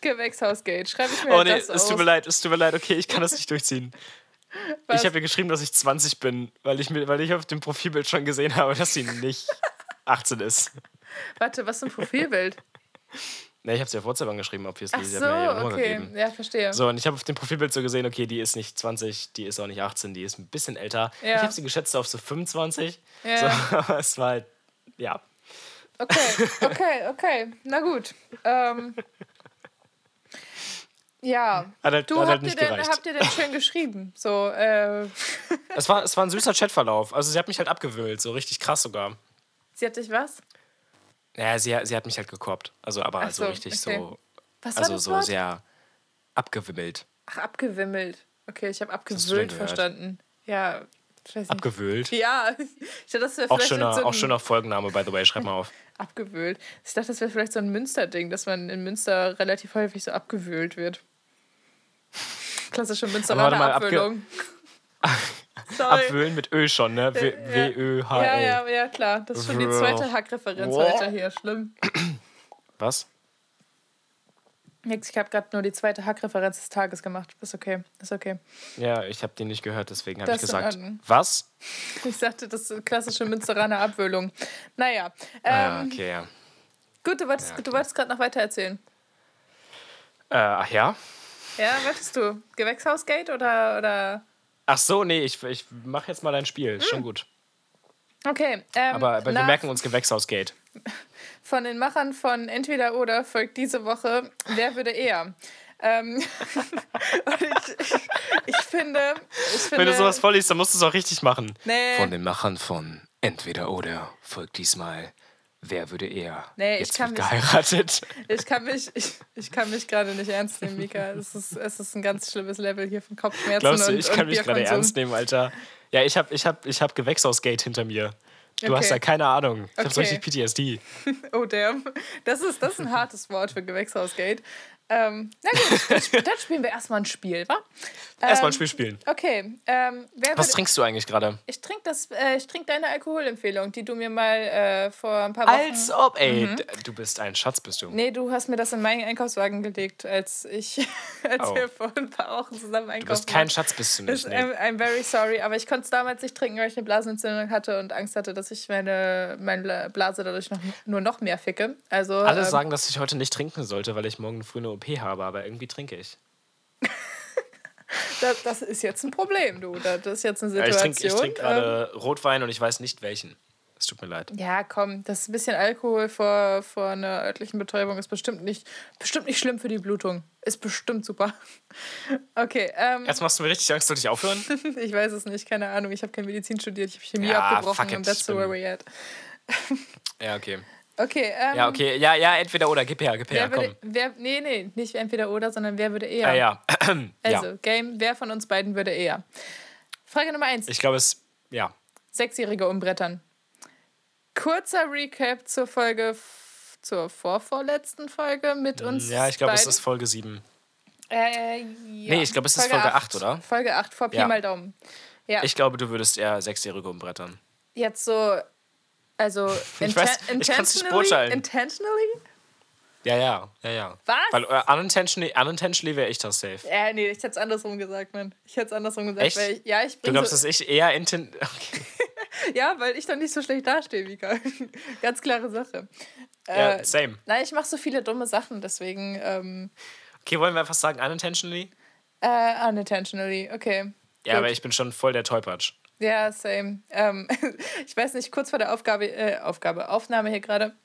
Gewächshausgate, schreibe ich mir Oh nee, das es auf. tut mir leid, es tut mir leid, okay, ich kann das nicht durchziehen. (laughs) Was? Ich habe ihr geschrieben, dass ich 20 bin, weil ich, mir, weil ich auf dem Profilbild schon gesehen habe, dass sie nicht (laughs) 18 ist. Warte, was ist ein Profilbild? (laughs) Ne, ich habe sie auf WhatsApp angeschrieben, obviously. Ach Sie so, hat mir ihre Nummer okay. gegeben. Ja, verstehe. So, und ich habe auf dem Profilbild so gesehen, okay, die ist nicht 20, die ist auch nicht 18, die ist ein bisschen älter. Ja. Ich habe sie geschätzt auf so 25. Ja. So, aber es war halt, ja. Okay, okay, okay. Na gut. Ähm, ja. Hat halt, Du, hat halt habt, ihr nicht denn, gereicht. habt ihr denn schön geschrieben? (laughs) So, äh, Es war, es war ein süßer Chatverlauf. Also sie hat mich halt abgewühlt, so richtig krass sogar. sie hat dich was? Naja, sie, sie hat mich halt gekorbt. Also aber Ach also so, richtig okay. so, Was war also das so Wort? sehr abgewimmelt. Ach, abgewimmelt. Okay, ich habe gehört? verstanden. Ja. Abgewühlt. ja, (laughs) ich dachte, das wäre Auch vielleicht schöner, so ein auch schöner Folgenname, by the way, schreib mal auf. (laughs) abgewühlt. Ich dachte, das wäre vielleicht so ein Münster-Ding, dass man in Münster relativ häufig so abgewühlt wird. Klassische Münsteraner Abwühlung. (laughs) Sorry. Abwühlen mit Ö schon, ne? W- Ja. W-Ö-H-L. Ja, ja, ja, klar. Das ist schon die zweite Hackreferenz heute hier. Schlimm. (clears throat) Was? Nix, ich habe gerade nur die zweite Hackreferenz des Tages gemacht. Ist okay, ist okay. Ja, ich habe den nicht gehört, deswegen habe ich gesagt. Was? Ich sagte, das ist klassische Münsteraner Abwühlung. Naja, ähm, ah, okay, ja. Gut, du wolltest, du wolltest gerade noch weiter erzählen. Äh, ach ja? Ja, wolltest du? Gewächshausgate oder, oder? Ach so, nee, ich, ich mach jetzt mal dein Spiel. Ist schon gut. Okay. Ähm, Aber, aber wir merken uns Gewächshausgate. (laughs) Von den Machern von Entweder oder folgt diese Woche Wer würde eher? Ähm, (laughs) und ich, ich, ich finde, ich finde. Wenn du sowas vorliest, dann musst du es auch richtig machen. Nee. Von den Machern von Entweder oder folgt diesmal Wer würde eher? Nee, ich Jetzt kann wird mich- geheiratet. (laughs) Ich kann mich, ich, ich kann mich gerade nicht ernst nehmen, Mika. Es ist, es ist ein ganz schlimmes Level hier von Kopfschmerzen Glaubst du, und, ich kann und mich gerade ernst nehmen, Alter? Ja, ich hab, ich hab, ich hab Gewächshausgate hinter mir. Du Okay. hast ja keine Ahnung. Ich hab so Okay. richtig PTSD. (laughs) Oh damn. Das ist, das ist ein hartes Wort für Gewächshausgate. Ähm, na gut, dann spielen wir erstmal ein Spiel, wa? Erstmal ein Ähm, Spiel spielen. Okay. Ähm, wer Was trinkst du eigentlich gerade? ich trinke das, äh, ich trinke deine Alkoholempfehlung, die du mir mal äh, vor ein paar Wochen. Als ob, ey. Mhm. Du bist ein Schatz, bist du. Nee, du hast mir das in meinen Einkaufswagen gelegt, als ich, (laughs) als Oh. wir vor ein paar Wochen zusammen Du einkaufen bist kein. Schatz, bist du nicht. Nee. I'm, I'm very sorry, aber ich konnte es damals nicht trinken, weil ich eine Blasenentzündung hatte und Angst hatte, dass ich meine, meine Blase dadurch noch, nur noch mehr ficke. Also, Alle ähm, sagen, dass ich heute nicht trinken sollte, weil ich morgen früh eine OP habe, aber irgendwie trinke ich. (laughs) das, das ist jetzt ein Problem, du. Das ist jetzt eine Ja, Situation. ich trinke trink ähm, gerade Rotwein und ich weiß nicht welchen. Es tut mir leid. ja, komm, das bisschen Alkohol vor, vor einer örtlichen Betäubung ist bestimmt nicht, bestimmt nicht schlimm für die Blutung. Ist bestimmt super. (laughs) Okay, ähm, Jetzt machst du mir richtig Angst, soll ich aufhören? (laughs) ich weiß es nicht, keine Ahnung. Ich habe kein Medizin studiert, ich habe Chemie Ja, abgebrochen fuck it, und that's where we're at. ja, okay. Okay, ähm, Ja, okay. Ja, ja, entweder oder. Gib her, gib her, Wer komm. würde, wer, nee, nee, nicht entweder oder, sondern wer würde eher. Ah, ja. (clears throat) Also, ja. Game, wer von uns beiden würde eher? Frage Nummer eins. Ich glaube, es. Ja. Sechsjährige umbrettern. Kurzer Recap zur Folge, zur vorvorletzten Folge mit uns. Ja, ich glaube, es ist Folge 7. Äh, ja. Nee, ich glaube, es ist Folge acht, oder? Folge 8, vor Pi Ja. mal Daumen. Ja, Ich glaube, du würdest eher Sechsjährige umbrettern. jetzt so. Also, (laughs) Ich weiß, ich nicht beurteilen. intentionally? Ja, ja, ja, ja. Was? Weil äh, unintentionally, unintentionally wäre ich das safe. Äh, nee, ich hätte es andersrum gesagt, Mann. Ich hätte es andersrum gesagt. Echt? Weil ich, ja, ich Du bring glaubst, so, dass ich eher inten. (laughs) Okay. Ja, weil ich dann nicht so schlecht dastehe, Mika. (laughs) Ganz klare Sache. Ja, Äh, same. nein, ich mache so viele dumme Sachen, deswegen ähm, Okay, wollen wir einfach sagen unintentionally? äh, unintentionally. Okay. Ja, Gut. aber ich bin schon voll der Tollpatsch. Ja, same. Ähm, (laughs) ich weiß nicht, kurz vor der Aufgabe, äh, Aufgabe, Aufnahme hier gerade,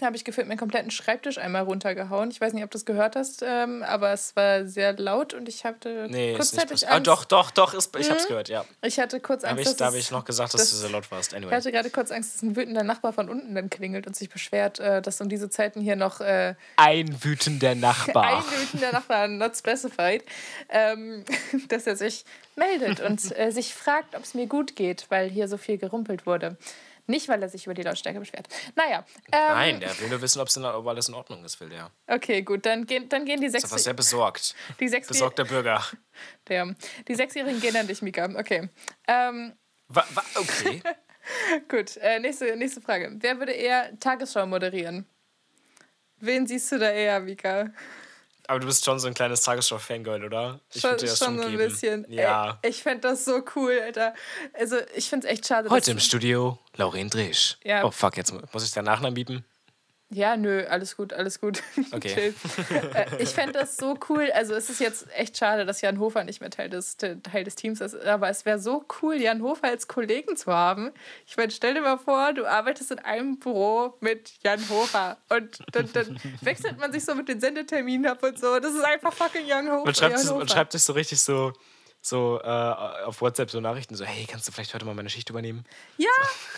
habe ich gefühlt meinen kompletten Schreibtisch einmal runtergehauen. Ich weiß nicht, ob du es gehört hast, ähm, aber es war sehr laut und ich hatte Nee, kurzzeitig passiert. Angst. Ah, doch, doch, doch, ist, ich hab's gehört, ja. Ich hatte kurz Da Angst, habe ich, dass da hab es- ich noch gesagt, dass das- du sehr laut warst. Ich Anyway. hatte gerade kurz Angst, dass ein wütender Nachbar von unten dann klingelt und sich beschwert, äh, dass um diese Zeiten hier noch äh, Ein wütender Nachbar. (laughs) ein wütender Nachbar, not specified, ähm, (laughs) dass er sich meldet und äh, sich fragt, ob es mir gut geht, weil hier so viel gerumpelt wurde. Nicht, weil er sich über die Lautstärke beschwert. Naja. Ähm, Nein, der will nur wissen, ob alles in Ordnung ist, will der. Okay, gut, dann gehen, dann gehen die Ist sechs. aber sehr besorgt. (laughs) Die sechs Besorgter Bürger. der, die Sechsjährigen gehen an dich, Mika. Okay. Ähm, Wa, wa, okay. (laughs) gut, äh, nächste, nächste Frage. Wer würde eher Tagesschau moderieren? Wen siehst du da eher, Mika? Aber du bist schon so ein kleines Tagesschau-Fangirl, oder? Ich Schon, dir das schon so ein bisschen. Ja. Ey, ich fände das so cool, Alter. Also, ich finde es echt schade. Heute im Studio Lauren Drisch. Ja. Oh fuck, jetzt muss ich deinen Nachnamen bieten. Ja, nö, alles gut, alles gut. (laughs) Okay. Äh, ich fände das so cool. Also, es ist jetzt echt schade, dass Jan Hofer nicht mehr Teil des, Teil des Teams ist. Aber es wäre so cool, Jan Hofer als Kollegen zu haben. Ich meine, stell dir mal vor, du arbeitest in einem Büro mit Jan Hofer. Und dann, dann wechselt man sich so mit den Sendeterminen ab und so. Das ist einfach fucking Jan Hofer. Man schreibt, Jan sich, man Hofer. schreibt sich so richtig so, so äh, auf WhatsApp so Nachrichten, so, hey, kannst du vielleicht heute mal meine Schicht übernehmen? Ja,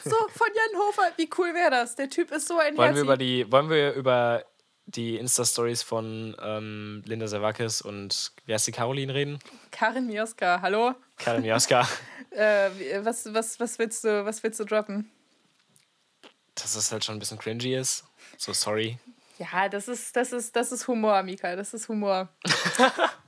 so von Jan Hofer. Wie cool wäre das? Der Typ ist so ein Wollen wir Herzi. über die, wollen wir über die Insta-Stories von ähm, Linda Servakis und wie heißt die Caroline reden? Karin Mioska, hallo? Karin Mioska. (laughs) Äh, was, was, was, willst du, was willst du droppen? Dass es halt schon ein bisschen cringy ist. So sorry. Ja, das ist, das ist, das ist Humor, Mika. Das ist Humor. (laughs)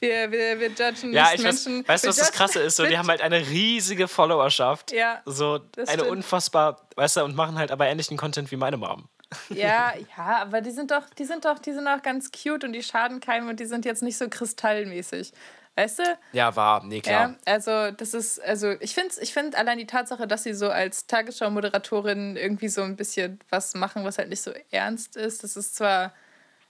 wir, wir, wir judgen Ja, nicht ich weiß, Menschen. weißt du, was das Krasse ist? So, die haben halt eine riesige Followerschaft. Ja, So das eine stimmt. unfassbar, weißt du, und machen halt aber ähnlichen Content wie meine Mom. ja, (laughs) ja, aber die sind doch, die sind doch, die sind auch ganz cute und die schaden keinem und die sind jetzt nicht so kristallmäßig. Weißt du? Ja, war, nee, klar. Ja, also das ist, also ich finde ich find allein die Tatsache, dass sie so als Tagesschau-Moderatorin irgendwie so ein bisschen was machen, was halt nicht so ernst ist, das ist zwar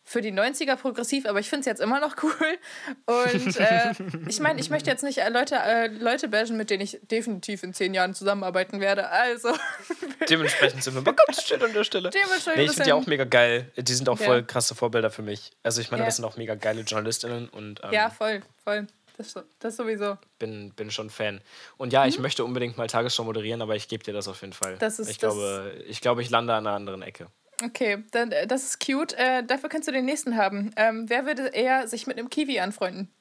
für die 90er progressiv, aber ich finde es jetzt immer noch (laughs) cool. Und äh, ich meine, ich möchte jetzt nicht äh, Leute, äh, Leute bashen, mit denen ich definitiv in zehn Jahren zusammenarbeiten werde. Also. (laughs) Dementsprechend sind wir still an der Stelle. Dementsprechend nee, ich finde die auch mega geil. Die sind auch voll ja. krasse Vorbilder für mich. Also ich meine, ja. das sind auch mega geile JournalistInnen und. Ähm, ja, voll, voll. Das, das sowieso. Bin, bin schon Fan. Und ja, ich mhm. möchte unbedingt mal Tagesschau moderieren, aber ich gebe dir das auf jeden Fall. Das ist, ich, das glaube, ich glaube, ich lande an einer anderen Ecke. Okay, dann, äh, das ist cute. Äh, dafür kannst du den nächsten haben. Ähm, wer würde eher sich mit einem Kiwi anfreunden?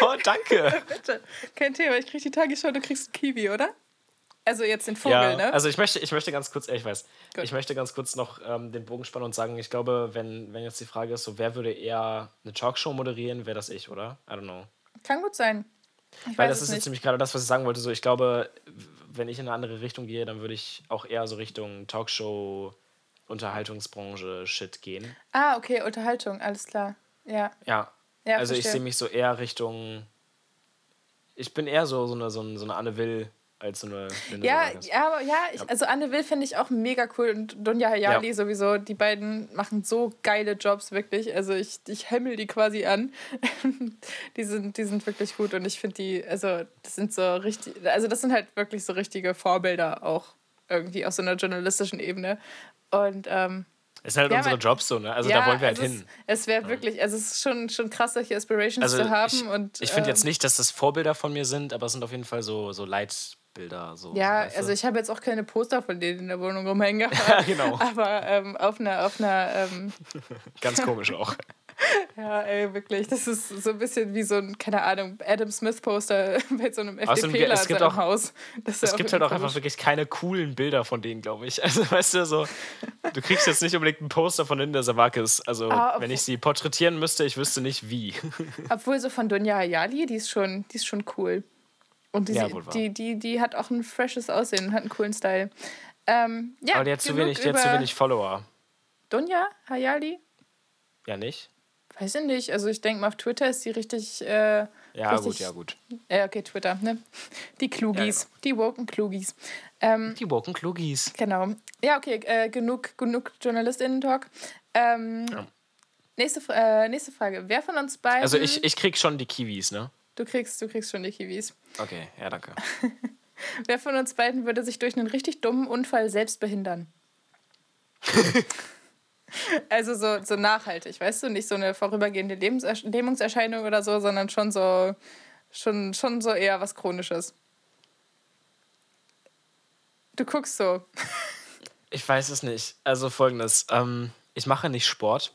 oh, danke. (laughs) Bitte. Kein Thema, ich krieg die Tagesschau, du kriegst einen Kiwi, oder? Also jetzt den Vogel, ja, ne? Also ich möchte, ich möchte ganz kurz, ich weiß, Gut. ich möchte ganz kurz noch ähm, den Bogen spannen und sagen, ich glaube, wenn, wenn jetzt die Frage ist, so wer würde eher eine Talkshow moderieren, wäre das ich, oder? I don't know. Kann gut sein. Ich Weil das ist jetzt nämlich gerade das, was ich sagen wollte. So, ich glaube, wenn ich in eine andere Richtung gehe, dann würde ich auch eher so Richtung Talkshow, Unterhaltungsbranche, Shit gehen. Ah, okay, Unterhaltung, alles klar. Ja. Ja. ja also verstehe. ich sehe mich so eher Richtung. Ich bin eher so, so, eine, so eine Anne Will als so eine. Ja, ja, aber ja, ich, also Anne Will finde ich auch mega cool und Donja Hayali ja. sowieso. Die beiden machen so geile Jobs, wirklich. Also ich, ich hemmel die quasi an. (laughs) die, sind, die sind wirklich gut und ich finde die, also das sind so richtig, also das sind halt wirklich so richtige Vorbilder auch irgendwie aus so einer journalistischen Ebene. Und ähm, es sind halt ja, unsere Jobs so, ne? Also ja, da wollen wir halt hin. Es, es wäre wirklich, also es ist schon, schon krass, solche Aspirations also zu haben. Ich, und, ich finde ähm, jetzt nicht, dass das Vorbilder von mir sind, aber es sind auf jeden Fall so, so Leit, Bilder. So, ja, so, also ich habe jetzt auch keine Poster von denen in der Wohnung rumhängen. (laughs) ja, genau. Aber ähm, auf einer. Auf einer ähm (laughs) Ganz komisch auch. (laughs) Ja, ey, wirklich. Das ist so ein bisschen wie so ein, keine Ahnung, Adam Smith-Poster bei so einem FDPler es gibt auch, Haus. Das es gibt halt auch einfach wirklich keine coolen Bilder von denen, glaube ich. Also, weißt du, so, du kriegst jetzt nicht unbedingt ein Poster von Linda Savakis. Also, ah, wenn ich sie porträtieren müsste, ich wüsste nicht wie. Obwohl so von Dunja Hayali, die ist schon, die ist schon cool. Und die, ja, die, die, die hat auch ein freshes Aussehen, hat einen coolen Style. Ähm, ja, Aber die hat, zu wenig, die hat zu wenig Follower. Dunja Hayali? Ja, nicht? Weiß ich nicht. Also ich denke mal, auf Twitter ist sie richtig. Äh, ja, richtig, gut, ja, gut. Ja, okay, Twitter, ne? Die Klugis. Ja, genau. Die woken Klugis. Ähm, die woken Klugis. Genau. Ja, okay, äh, genug, genug JournalistInnen-Talk. Ähm, ja. nächste, äh, nächste Frage. Wer von uns beiden. Also ich, ich krieg schon die Kiwis, ne? Du kriegst, du kriegst schon die Kiwis. Okay, ja, danke. (laughs) Wer von uns beiden würde sich durch einen richtig dummen Unfall selbst behindern? (laughs) also so, so nachhaltig, weißt du? Nicht so eine vorübergehende Lebensersch Lähmungserscheinung oder so, sondern schon so, schon, schon so eher was Chronisches. Du guckst so. ich weiß es nicht. Also folgendes. Ähm, ich mache nicht Sport.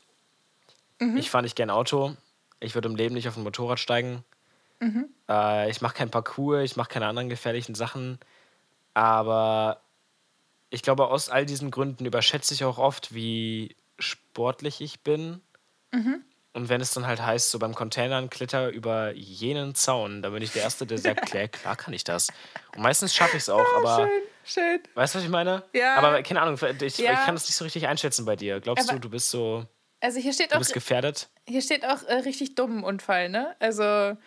Mhm. Ich fahre nicht gern Auto. Ich würde im Leben nicht auf ein Motorrad steigen. Mhm. Äh, ich mache kein Parcours, ich mache keine anderen gefährlichen Sachen. Aber ich glaube, aus all diesen Gründen überschätze ich auch oft, wie sportlich ich bin. Mhm. Und wenn es dann halt heißt, so beim Containern kletter über jenen Zaun, dann bin ich der Erste, der sagt, (laughs) klar, klar kann ich das. Und meistens schaffe ich es auch, aber. Schön, schön. Weißt du, was ich meine? Ja. Aber keine Ahnung, ich, ja. ich kann das nicht so richtig einschätzen bei dir. Glaubst aber du, du bist so. Also hier steht du auch. bist gefährdet? Hier steht auch äh, richtig dummen Unfall, ne? Also.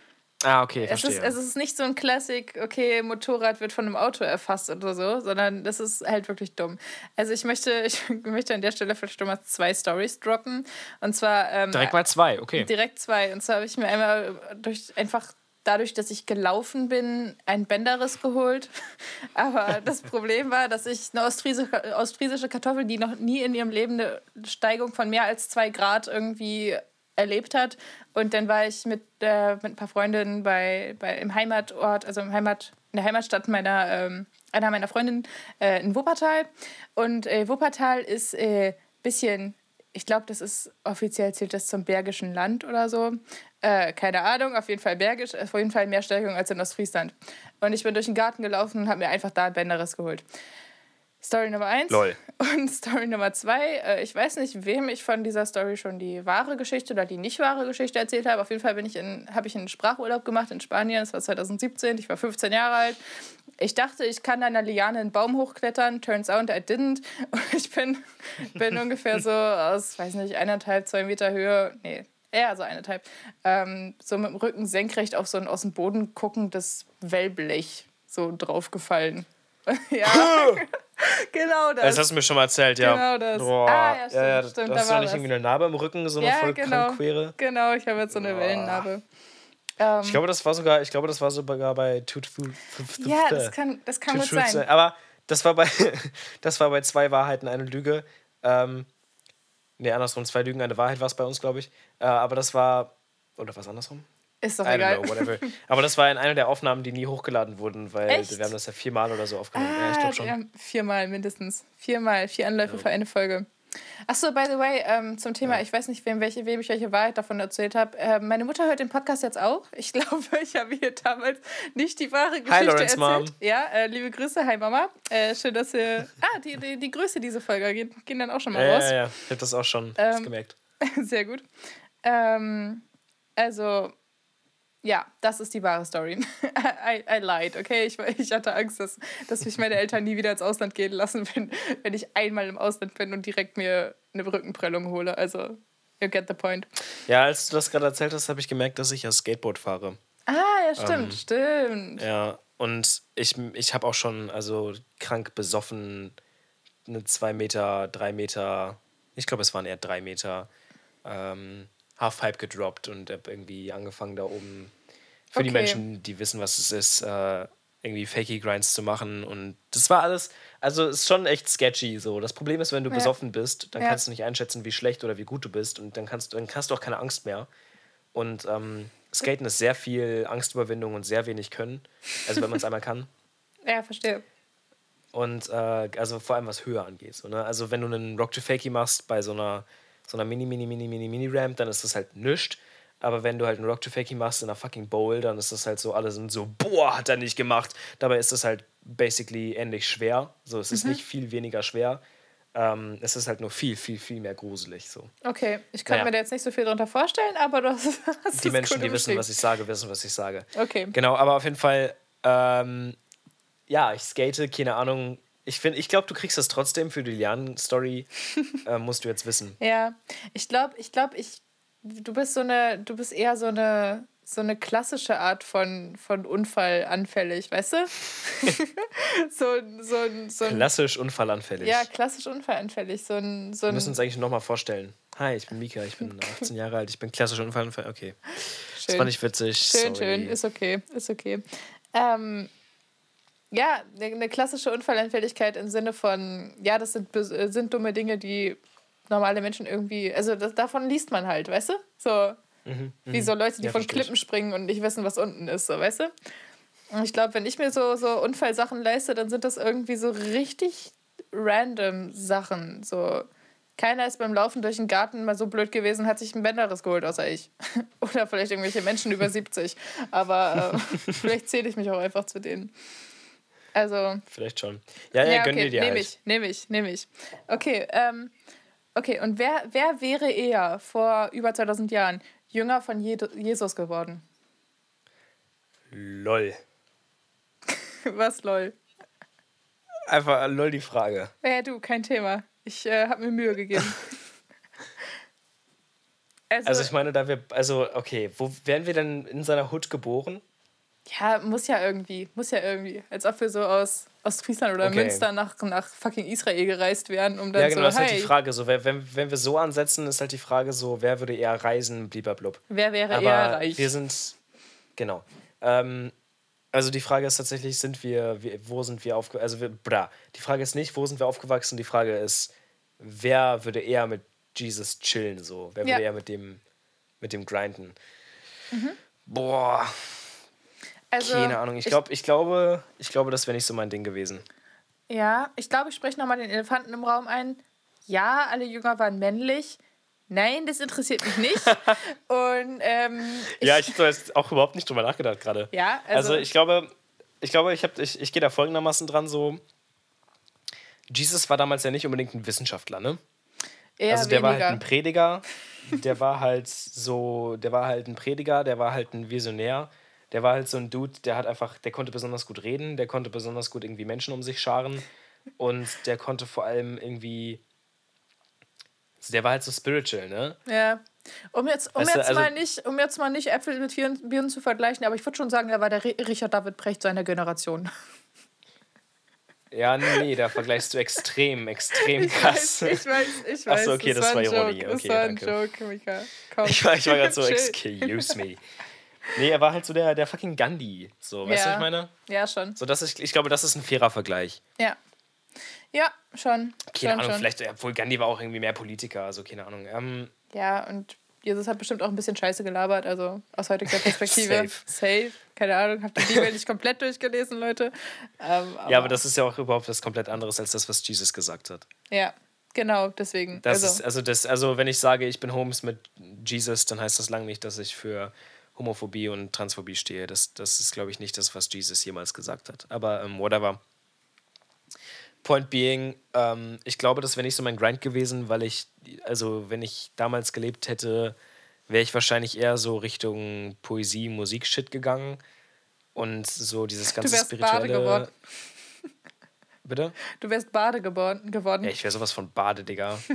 Ah, okay, verstehe. Es ist, es ist nicht so ein Klassik, okay, Motorrad wird von einem Auto erfasst oder so, sondern das ist halt wirklich dumm. Also ich möchte, (laughs) ich möchte an der Stelle vielleicht schon mal zwei Stories droppen. Und zwar... Ähm, direkt mal zwei, okay. Direkt zwei. Und zwar habe ich mir einmal durch einfach dadurch, dass ich gelaufen bin, ein Bänderriss geholt. (laughs) Aber das (laughs) Problem war, dass ich eine ostfriesische, ostfriesische Kartoffel, die noch nie in ihrem Leben eine Steigung von mehr als zwei Grad irgendwie erlebt hat. Und dann war ich mit, äh, mit ein paar Freundinnen bei, bei, im Heimatort, also im Heimat, in der Heimatstadt meiner, ähm, einer meiner Freundinnen äh, in Wuppertal. Und äh, Wuppertal ist ein äh, bisschen, ich glaube, das ist offiziell zählt das zum Bergischen Land oder so. Äh, keine Ahnung, auf jeden Fall bergisch, auf jeden Fall mehr Steigung als in Ostfriesland. Und ich bin durch den Garten gelaufen und habe mir einfach da ein Bänderriss geholt. Story Nummer eins. Lol. (laughs) Und Story Nummer zwei. Äh, ich weiß nicht, wem ich von dieser Story schon die wahre Geschichte oder die nicht wahre Geschichte erzählt habe. Auf jeden Fall habe ich einen Sprachurlaub gemacht in Spanien. Das war 2017. Ich war 15 Jahre alt. Ich dachte, ich kann an einer Liane einen Baum hochklettern. Turns out I didn't. Und ich bin, bin ungefähr so aus, weiß nicht, eineinhalb, zwei Meter Höhe. Nee, Ja, so eine Type. Ähm, so mit dem Rücken senkrecht auf so ein aus dem Boden guckendes Wellblech so draufgefallen. (laughs) ja. (laughs) genau das. Das hast du mir schon mal erzählt, ja. Genau das. Boah. Ah, ja, stimmt, ja, ja, stimmt, da da hast du war nicht was. irgendwie eine Narbe im Rücken, so eine ja, voll genau. quere. Genau, ich habe jetzt so eine Boah. Wellennarbe. Ähm, Ich glaube, das war sogar, ich glaube, das war sogar bei Truth. ja, das kann, das kann gut sein. Aber das war bei, (laughs) das war bei zwei Wahrheiten eine Lüge. Ähm, nee, andersrum, zwei Lügen, eine Wahrheit war es bei uns, glaube ich. Äh, aber das war, oder was andersrum? Ist doch I egal. don't know, whatever. (laughs) aber das war in einer der Aufnahmen, die nie hochgeladen wurden, weil Echt? wir haben das ja viermal oder so aufgenommen. ja, ich Ah, glaube schon. ja, viermal mindestens. Viermal, vier Anläufe für eine Folge. Achso, by the way, ähm, zum Thema, ich weiß nicht, wem, welche, wem ich welche Wahrheit davon erzählt habe. Äh, meine Mutter hört den Podcast jetzt auch. Ich (laughs) glaube, ich habe ihr damals nicht die wahre Geschichte Lawrence, erzählt. Mom. Ja, äh, liebe Grüße, hi Mama. Äh, schön, dass ihr. Ah, die, die, die Grüße diese Folge gehen, gehen dann auch schon mal Ja, raus. ja, ja, ich habe das auch schon Ähm, gemerkt. (laughs) Sehr gut. Ähm, also, ja, das ist die wahre Story. (laughs) I, I lied, okay? Ich, ich hatte Angst, dass, dass mich meine Eltern nie wieder ins Ausland gehen lassen, wenn, wenn ich einmal im Ausland bin und direkt mir eine Rückenprellung hole. Also, you get the point. Ja, als du das gerade erzählt hast, habe ich gemerkt, dass ich ja Skateboard fahre. Ah, ja, stimmt, stimmt. Ja, und ich, ich habe auch schon, also krank besoffen, eine 2 Meter, 3 Meter, ich glaube, es waren eher 3 Meter, ähm, Halfpipe gedroppt und habe irgendwie angefangen, da oben für die Okay. Menschen, die wissen, was es ist, äh, irgendwie Fakey Grinds zu machen. Und das war alles, also ist schon echt sketchy so. Das Problem ist, wenn du Ja. besoffen bist, dann Ja. kannst du nicht einschätzen, wie schlecht oder wie gut du bist und dann kannst, dann hast du auch keine Angst mehr. Und ähm, Skaten ist sehr viel Angstüberwindung und sehr wenig Können. Also wenn man es einmal kann. (laughs) Ja, verstehe. Und äh, also vor allem was Höhe angeht. So, ne? Also wenn du einen Rock to Fakey machst bei so einer, so einer Mini, Mini, Mini, Mini, Mini Ramp, dann ist das halt nischt. Aber wenn du halt einen Rock to Fakey machst in einer fucking Bowl, dann ist das halt so, alle sind so, boah, hat er nicht gemacht. Dabei ist das halt basically ähnlich schwer. So, es Mhm. ist nicht viel weniger schwer. Ähm, es ist halt nur viel, viel, viel mehr gruselig. So. Okay, ich könnte Naja. mir da jetzt nicht so viel drunter vorstellen, aber du hast, (laughs) Die Menschen, die wissen, was ich sage, wissen, was ich sage. Okay. Genau, aber auf jeden Fall, ähm, ja, ich skate, keine Ahnung. Ich ich glaube, du kriegst das trotzdem für die Lianen-Story, (laughs) äh, musst du jetzt wissen. Ja, ich glaube, ich glaube, ich, du bist so eine, du bist eher so eine, so eine klassische Art von, von Unfall anfällig, weißt du? (laughs) so, so, ein- so ein, Klassisch unfallanfällig. ja, klassisch unfallanfällig, so ein, so Wir ein, müssen uns eigentlich nochmal vorstellen. Hi, ich bin Mika, ich bin 18 Jahre alt, ich bin klassisch unfallanfällig. Okay, das schön, fand ich witzig. schön, sorry. schön, ist okay, ist okay. Ähm, ja, eine eine klassische Unfallanfälligkeit im Sinne von, ja, das sind, äh, sind dumme Dinge, die normale Menschen irgendwie, also das, davon liest man halt, weißt du? So, Mhm, wie so Leute, die Ja, von. Klippen springen und nicht wissen, was unten ist, so, weißt du? Und ich glaube, wenn ich mir so, so Unfallsachen leiste, dann sind das irgendwie so richtig random Sachen. So, keiner ist beim Laufen durch den Garten mal so blöd gewesen, hat sich ein Bänderriss geholt, außer ich. (laughs) Oder vielleicht irgendwelche Menschen über 70. Aber äh, (laughs) vielleicht zähle ich mich auch einfach zu denen. Also, Vielleicht schon. Ja, ja, gönn okay, dir die nehme halt. ich, nehme ich, nehme ich. Okay, ähm, okay, und wer, wer wäre eher vor über 2000 Jahren Jünger von Je Jesus geworden? Lol. (laughs) Was, lol? Einfach äh, lol die Frage. Ja, du, kein Thema. Ich äh, habe mir Mühe gegeben. (laughs) also, Also ich meine, da wir, also okay, wo wären wir denn in seiner Hood geboren? Ja, muss ja irgendwie, muss ja irgendwie. Als ob wir so aus, aus Friesland oder Okay. Münster nach, nach fucking Israel gereist wären, um dann Ja, genau, so, das ist halt hey, die Frage. So, wenn, wenn, wir so ansetzen, ist halt die Frage so, wer würde eher reisen, blub. wer wäre Aber eher reich? wir sind, genau. Ähm, also die Frage ist tatsächlich, sind wir, wir wo sind wir aufgewachsen? Also wir, bra. Die Frage ist nicht, wo sind wir aufgewachsen? Die Frage ist, wer würde eher mit Jesus chillen so? Wer Ja. würde eher mit dem, mit dem grinden? Mhm. Boah, also, keine Ahnung. Ich, glaub, ich, glaube, ich glaube, das wäre nicht so mein Ding gewesen. Ja, ich glaube, ich spreche nochmal den Elefanten im Raum ein. Ja, alle Jünger waren männlich. Nein, das interessiert mich nicht. (laughs) Und ähm, ich, Ja, ich habe da jetzt auch überhaupt nicht drüber nachgedacht gerade. ja, Also, also, ich glaube, ich glaube, ich, hab- ich, ich gehe da folgendermaßen dran so. Jesus war damals ja nicht unbedingt ein Wissenschaftler, ne? eher also der war weniger. halt ein Prediger, der war halt so, der war halt ein Prediger, der war halt ein Visionär, der war halt so ein Dude, der hat einfach, der konnte besonders gut reden, der konnte besonders gut irgendwie Menschen um sich scharen und der konnte vor allem irgendwie Der war halt so spiritual, ne? Ja. Um jetzt, um Weißt du, jetzt also- mal nicht, um jetzt mal nicht Äpfel mit Birnen zu vergleichen, aber ich würde schon sagen, er war der Ri- Richard David Brecht seiner Generation. Ja, nee, da vergleichst du extrem, extrem krass. Ich weiß, ich weiß. so, okay, es das war ein Ironie. Okay, es war ein danke. Joke, Mika. Komm. Ich war, ich war gerade so, (laughs) excuse me. Nee, er war halt so der, der fucking Gandhi. So, weißt du, was ich meine? Ja, schon. So, das ist, ich glaube, das ist ein fairer Vergleich. Ja. Ja, schon. Keine schon, Ahnung, schon. vielleicht, obwohl Gandhi war auch irgendwie mehr Politiker, also keine Ahnung. Ähm, Ja, und Jesus hat bestimmt auch ein bisschen Scheiße gelabert, also aus heutiger (laughs) Perspektive. Safe. Safe. Keine Ahnung, habt die Bibel nicht komplett durchgelesen, Leute. Ähm, ja, aber das ist ja auch überhaupt was komplett anderes als das, was Jesus gesagt hat. Ja, genau, deswegen. Das also, ist, also, das, also, wenn ich sage, ich bin Homes mit Jesus, dann heißt das lange nicht, dass ich für Homophobie und Transphobie stehe. Das, das ist, glaube ich, nicht das, was Jesus jemals gesagt hat. Aber ähm, whatever. Point being, ähm, ich glaube, das wäre nicht so mein Grind gewesen, weil ich, also wenn ich damals gelebt hätte, wäre ich wahrscheinlich eher so Richtung Poesie, Musik-Shit gegangen. Und so dieses ganze wärst Bade spirituelle. geworden. (laughs) Bitte? du wärst Bade geworden. geworden. Ja, ich wäre sowas von Bade, Digga. (laughs)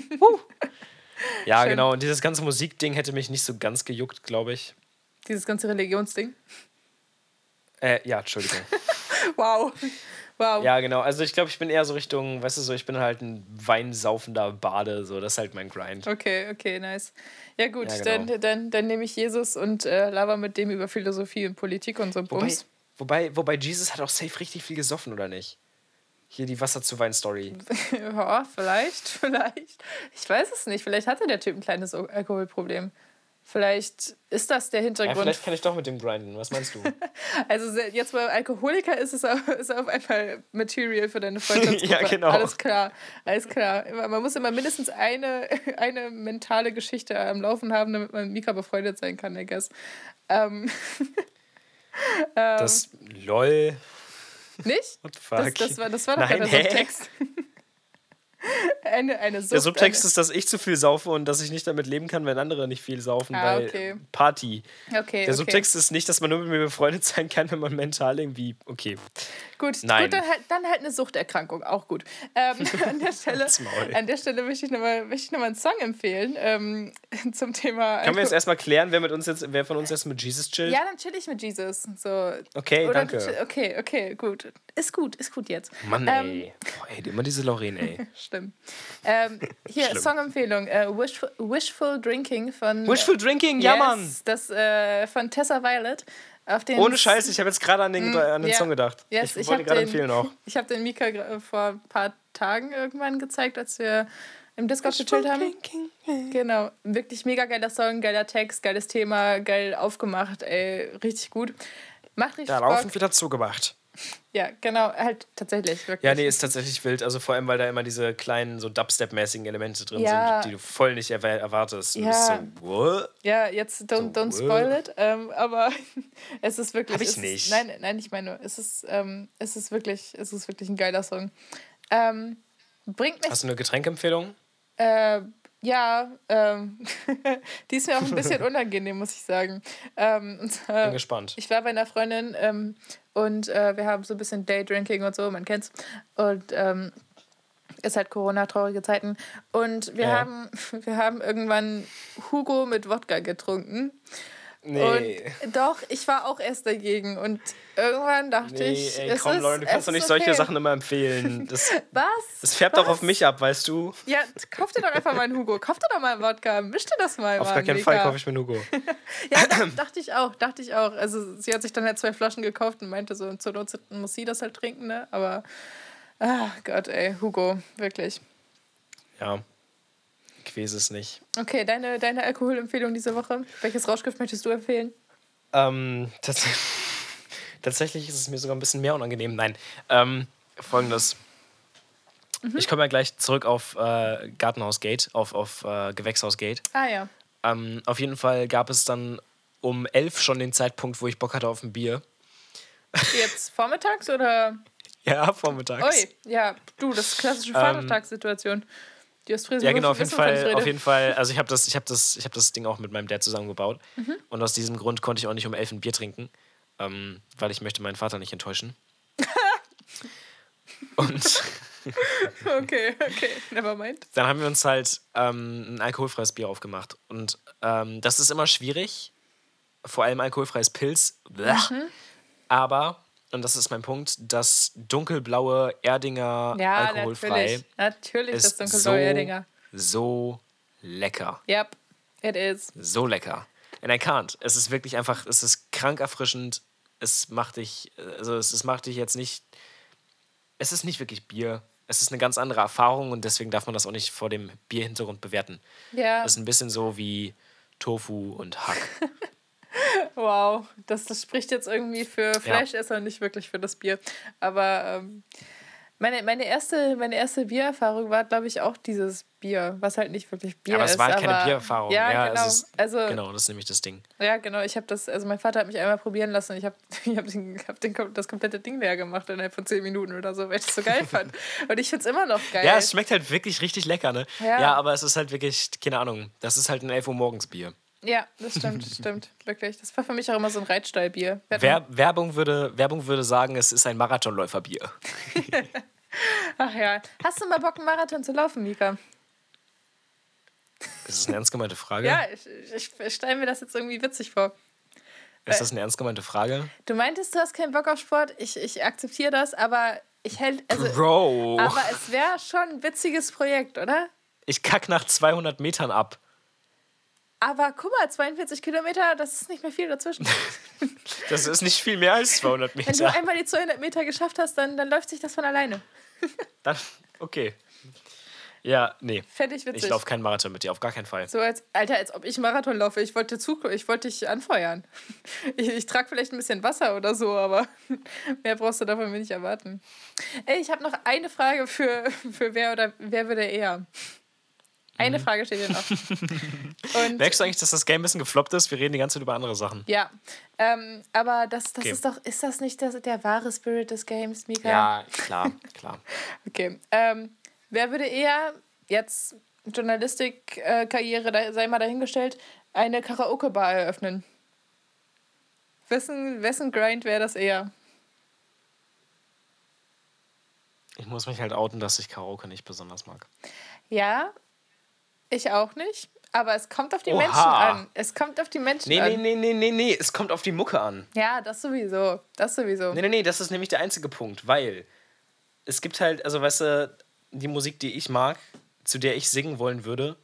Ja, Schön. genau. Und dieses ganze Musikding hätte mich nicht so ganz gejuckt, glaube ich. Dieses ganze Religionsding. Äh, ja, Entschuldigung. (laughs) Wow. Wow. ja, genau. Also ich glaube, ich bin eher so Richtung, weißt du so, ich bin halt ein weinsaufender Bade, so, das ist halt mein Grind. Okay, okay, nice. Ja, gut, Ja, genau. dann, dann, dann nehme ich Jesus und äh, laber mit dem über Philosophie und Politik und so ein Wobei, Bums. wobei, wobei Jesus hat auch safe richtig viel gesoffen, oder nicht? Hier die Wasser zu Wein-Story. (laughs) Ja, vielleicht, (laughs) vielleicht. Ich weiß es nicht. Vielleicht hatte der Typ ein kleines Al- Alkoholproblem. Vielleicht ist das der Ja, Hintergrund. vielleicht kann ich doch mit dem grinden. Was meinst du? (laughs) also jetzt beim Alkoholiker ist es auf, ist auf einmal Material für deine Freundschaftsgruppe. (laughs) Ja, genau. Alles klar, alles klar. Man muss immer mindestens eine, (laughs) eine mentale Geschichte am Laufen haben, damit man mit Mika befreundet sein kann, I guess. Ähm, Das LOL. nicht? What the fuck? Das, das, war, das war doch Nein, der hä? Subtext. (laughs) eine, eine Sucht, Der Subtext eine- ist, dass ich zu viel saufe und dass ich nicht damit leben kann, wenn andere nicht viel saufen Ah, bei okay. Party. Okay, Der okay. Subtext ist nicht, dass man nur mit mir befreundet sein kann, (laughs) wenn man mental irgendwie. Okay. Gut, Nein. gut dann, halt, dann halt eine Suchterkrankung, auch gut. Ähm, (laughs) an, der Stelle, an der Stelle möchte ich nochmal noch mal einen Song empfehlen ähm, zum Thema. Können wir jetzt erstmal klären, wer, mit uns jetzt, wer von uns jetzt mit Jesus chillt? ja, dann chill ich mit Jesus. So. Okay, Oder danke. chill- Okay, okay, gut. Ist gut, ist gut jetzt. Mann, Ähm, ey. Boah, ey. Immer diese Lorraine, ey. Stimmt. Ähm, hier, Schlimm. Songempfehlung: äh, Wishful, Wishful Drinking von. Wishful Drinking, ja, yes, Mann. Das äh, von Tessa Violet. Ohne Scheiß, ich habe jetzt gerade an den, an den ja. Song gedacht. Yes, ich ich wollte gerade empfehlen auch. Ich habe den Mika vor ein paar Tagen irgendwann gezeigt, als wir im Discord gechillt haben. Genau, wirklich mega geiler Song, geiler Text, geiles Thema, geil aufgemacht, ey, richtig gut. Macht richtig Ja, Bock. laufend wieder zugemacht. Ja, genau, halt tatsächlich, wirklich. Ja, nee, ist tatsächlich wild. Also vor allem, weil da immer diese kleinen, so Dubstep-mäßigen Elemente drin Ja. sind, die du voll nicht erwa- erwartest. Und Ja. so? Ja, jetzt don't, So, don't what? spoil it, ähm, aber (laughs) es ist wirklich. Hab ich es ist, nicht. Nein, nein, ich meine, nur, es ist, ähm, es ist wirklich, es ist wirklich ein geiler Song. Ähm, bringt mich Hast du eine Getränkempfehlung? Äh, ja, ähm, (laughs) die ist mir auch ein bisschen (laughs) unangenehm, muss ich sagen. Ähm, und, zwar- Bin gespannt. ich war bei einer Freundin ähm, und äh, wir haben so ein bisschen Daydrinking und so, man kennt's. Und ähm, ist halt Corona, traurige Zeiten. Und wir, Ja. haben, (laughs) wir haben irgendwann Hugo mit Wodka getrunken. Nee. Und doch, ich war auch erst dagegen. Und irgendwann dachte Nee, ich, ey, komm, ist, Leute, du kannst doch nicht solche okay. Sachen immer empfehlen. Das, (laughs) Was? das färbt Was? auch auf mich ab, weißt du? Ja, kauf dir doch einfach mal einen Hugo. Kauf dir doch mal einen Wodka. Misch dir das mal. Auf gar keinen. Fall kaufe ich mir Nugo. (laughs) Ja, dach, (clears throat) dachte ich auch, dachte ich auch. Also sie hat sich dann halt zwei Flaschen gekauft und meinte so, zur Not muss sie das halt trinken, ne? Aber, ah Gott, ey, Hugo, wirklich. Ja. Ich weiß es nicht. Okay, deine, deine Alkoholempfehlung diese Woche. Welches Rauschgift möchtest du empfehlen? Ähm, tats (laughs) tatsächlich ist es mir sogar ein bisschen mehr unangenehm. Nein. Ähm, Folgendes. Mhm. Ich komme ja gleich zurück auf äh, Gartenhausgate, auf, auf äh, Gewächshausgate. Ah ja. Ähm, auf jeden Fall gab es dann um elf schon den Zeitpunkt, wo ich Bock hatte auf ein Bier. Jetzt (laughs) vormittags oder? Ja, vormittags. Ui, ja, du, das ist klassische Vatertagssituation. Die hast Fräse Ähm, Ja, genau, auf jeden Fall, auf jeden Fall. Also ich habe das, ich habe das, ich habe das Ding auch mit meinem Dad zusammengebaut. Mhm. Und aus diesem Grund konnte ich auch nicht um elf ein Bier trinken, ähm, weil ich möchte meinen Vater nicht enttäuschen. (laughs) und (laughs) okay, okay, never mind. Dann haben wir uns halt ähm, ein alkoholfreies Bier aufgemacht. Und ähm, das ist immer schwierig. Vor allem alkoholfreies Pilz. Blech. Mhm. Aber, und das ist mein Punkt, das dunkelblaue Erdinger Ja, alkoholfrei natürlich. Natürlich das ist dunkelblaue so, Erdinger. so lecker. Yep, it is. So lecker. And I can't. Es ist wirklich einfach, es ist krank erfrischend. Es macht dich, also es, es macht dich jetzt nicht, es ist nicht wirklich Bier. Es ist eine ganz andere Erfahrung und deswegen darf man das auch nicht vor dem Bierhintergrund bewerten. Ja, Das ist ein bisschen so wie Tofu und Hack. (laughs) wow. Das, das spricht jetzt irgendwie für Fleischesser, nicht wirklich für das Bier. Aber ähm, meine, meine, erste, meine erste Biererfahrung war, glaube ich, auch dieses Bier, was halt nicht wirklich Bier aber ist. es war halt keine aber- Biererfahrung. Ja, Ja, genau. es ist, also, genau, das ist nämlich das Ding. Ja, genau. Ich habe das, also mein Vater hat mich einmal probieren lassen und ich habe (laughs) ich hab den, hab den, das komplette Ding leer gemacht innerhalb von zehn Minuten oder so, weil ich das so geil fand. (laughs) Und ich finde es immer noch geil. Ja, es schmeckt halt wirklich richtig lecker, ne? Ja. Ja. aber es ist halt wirklich, keine Ahnung, das ist halt ein 11 Uhr morgens Bier. Ja, das stimmt, das stimmt. (laughs) Wirklich. Das war für mich auch immer so ein Reitstallbier. Wer, Werbung, würde, Werbung würde sagen, es ist ein Marathonläuferbier. (laughs) Ach ja. Hast du mal Bock, einen Marathon zu laufen, Mika? Ist das eine ernst gemeinte Frage? Ja, ich, ich, ich stelle mir das jetzt irgendwie witzig vor. Ist das eine ernst gemeinte Frage? Du meintest, du hast keinen Bock auf Sport. Ich, ich akzeptiere das, aber ich hält, also, Bro, aber es wäre schon ein witziges Projekt, oder? ich kack nach 200 Metern ab. Aber guck mal, 42 Kilometer, das ist nicht mehr viel dazwischen. (laughs) Das ist nicht viel mehr als 200 Wenn du Meter. einmal die 200 Meter geschafft hast, dann, dann läuft sich das von alleine. (laughs) Dann, okay. Ja, nee. Ich witzig. Ich laufe keinen Marathon mit dir, auf gar keinen Fall. So als, Alter, als ob ich Marathon laufe. Ich wollte, zu, ich wollte dich anfeuern. (laughs) Ich, ich trage vielleicht ein bisschen Wasser oder so, aber mehr brauchst du davon mir nicht erwarten. Ey, ich habe noch eine Frage für, für wer oder wer würde eher. Eine Frage steht hier noch. (laughs) Und Merkst du eigentlich, dass das Game ein bisschen gefloppt ist? Wir reden die ganze Zeit über andere Sachen. ja, ähm, aber das, das Okay. ist doch, ist das nicht das, der wahre Spirit des Games, Mika? Ja, klar, klar. (laughs) Okay. Ähm, wer würde eher jetzt Journalistik-Karriere, da sei mal dahingestellt, eine Karaoke-Bar eröffnen? Wessen, wessen Grind wäre das eher? Ich muss mich halt outen, dass ich Karaoke nicht besonders mag. Ja, ich auch nicht. Aber es kommt auf die Oha. Menschen an. Es kommt auf die Menschen Nee, an. nee, nee, nee, nee, nee. Es kommt auf die Mucke an. Ja, das sowieso. Das sowieso. Nee, nee, nee, das ist nämlich der einzige Punkt, weil es gibt halt, also weißt du, die Musik, die ich mag, zu der ich singen wollen würde,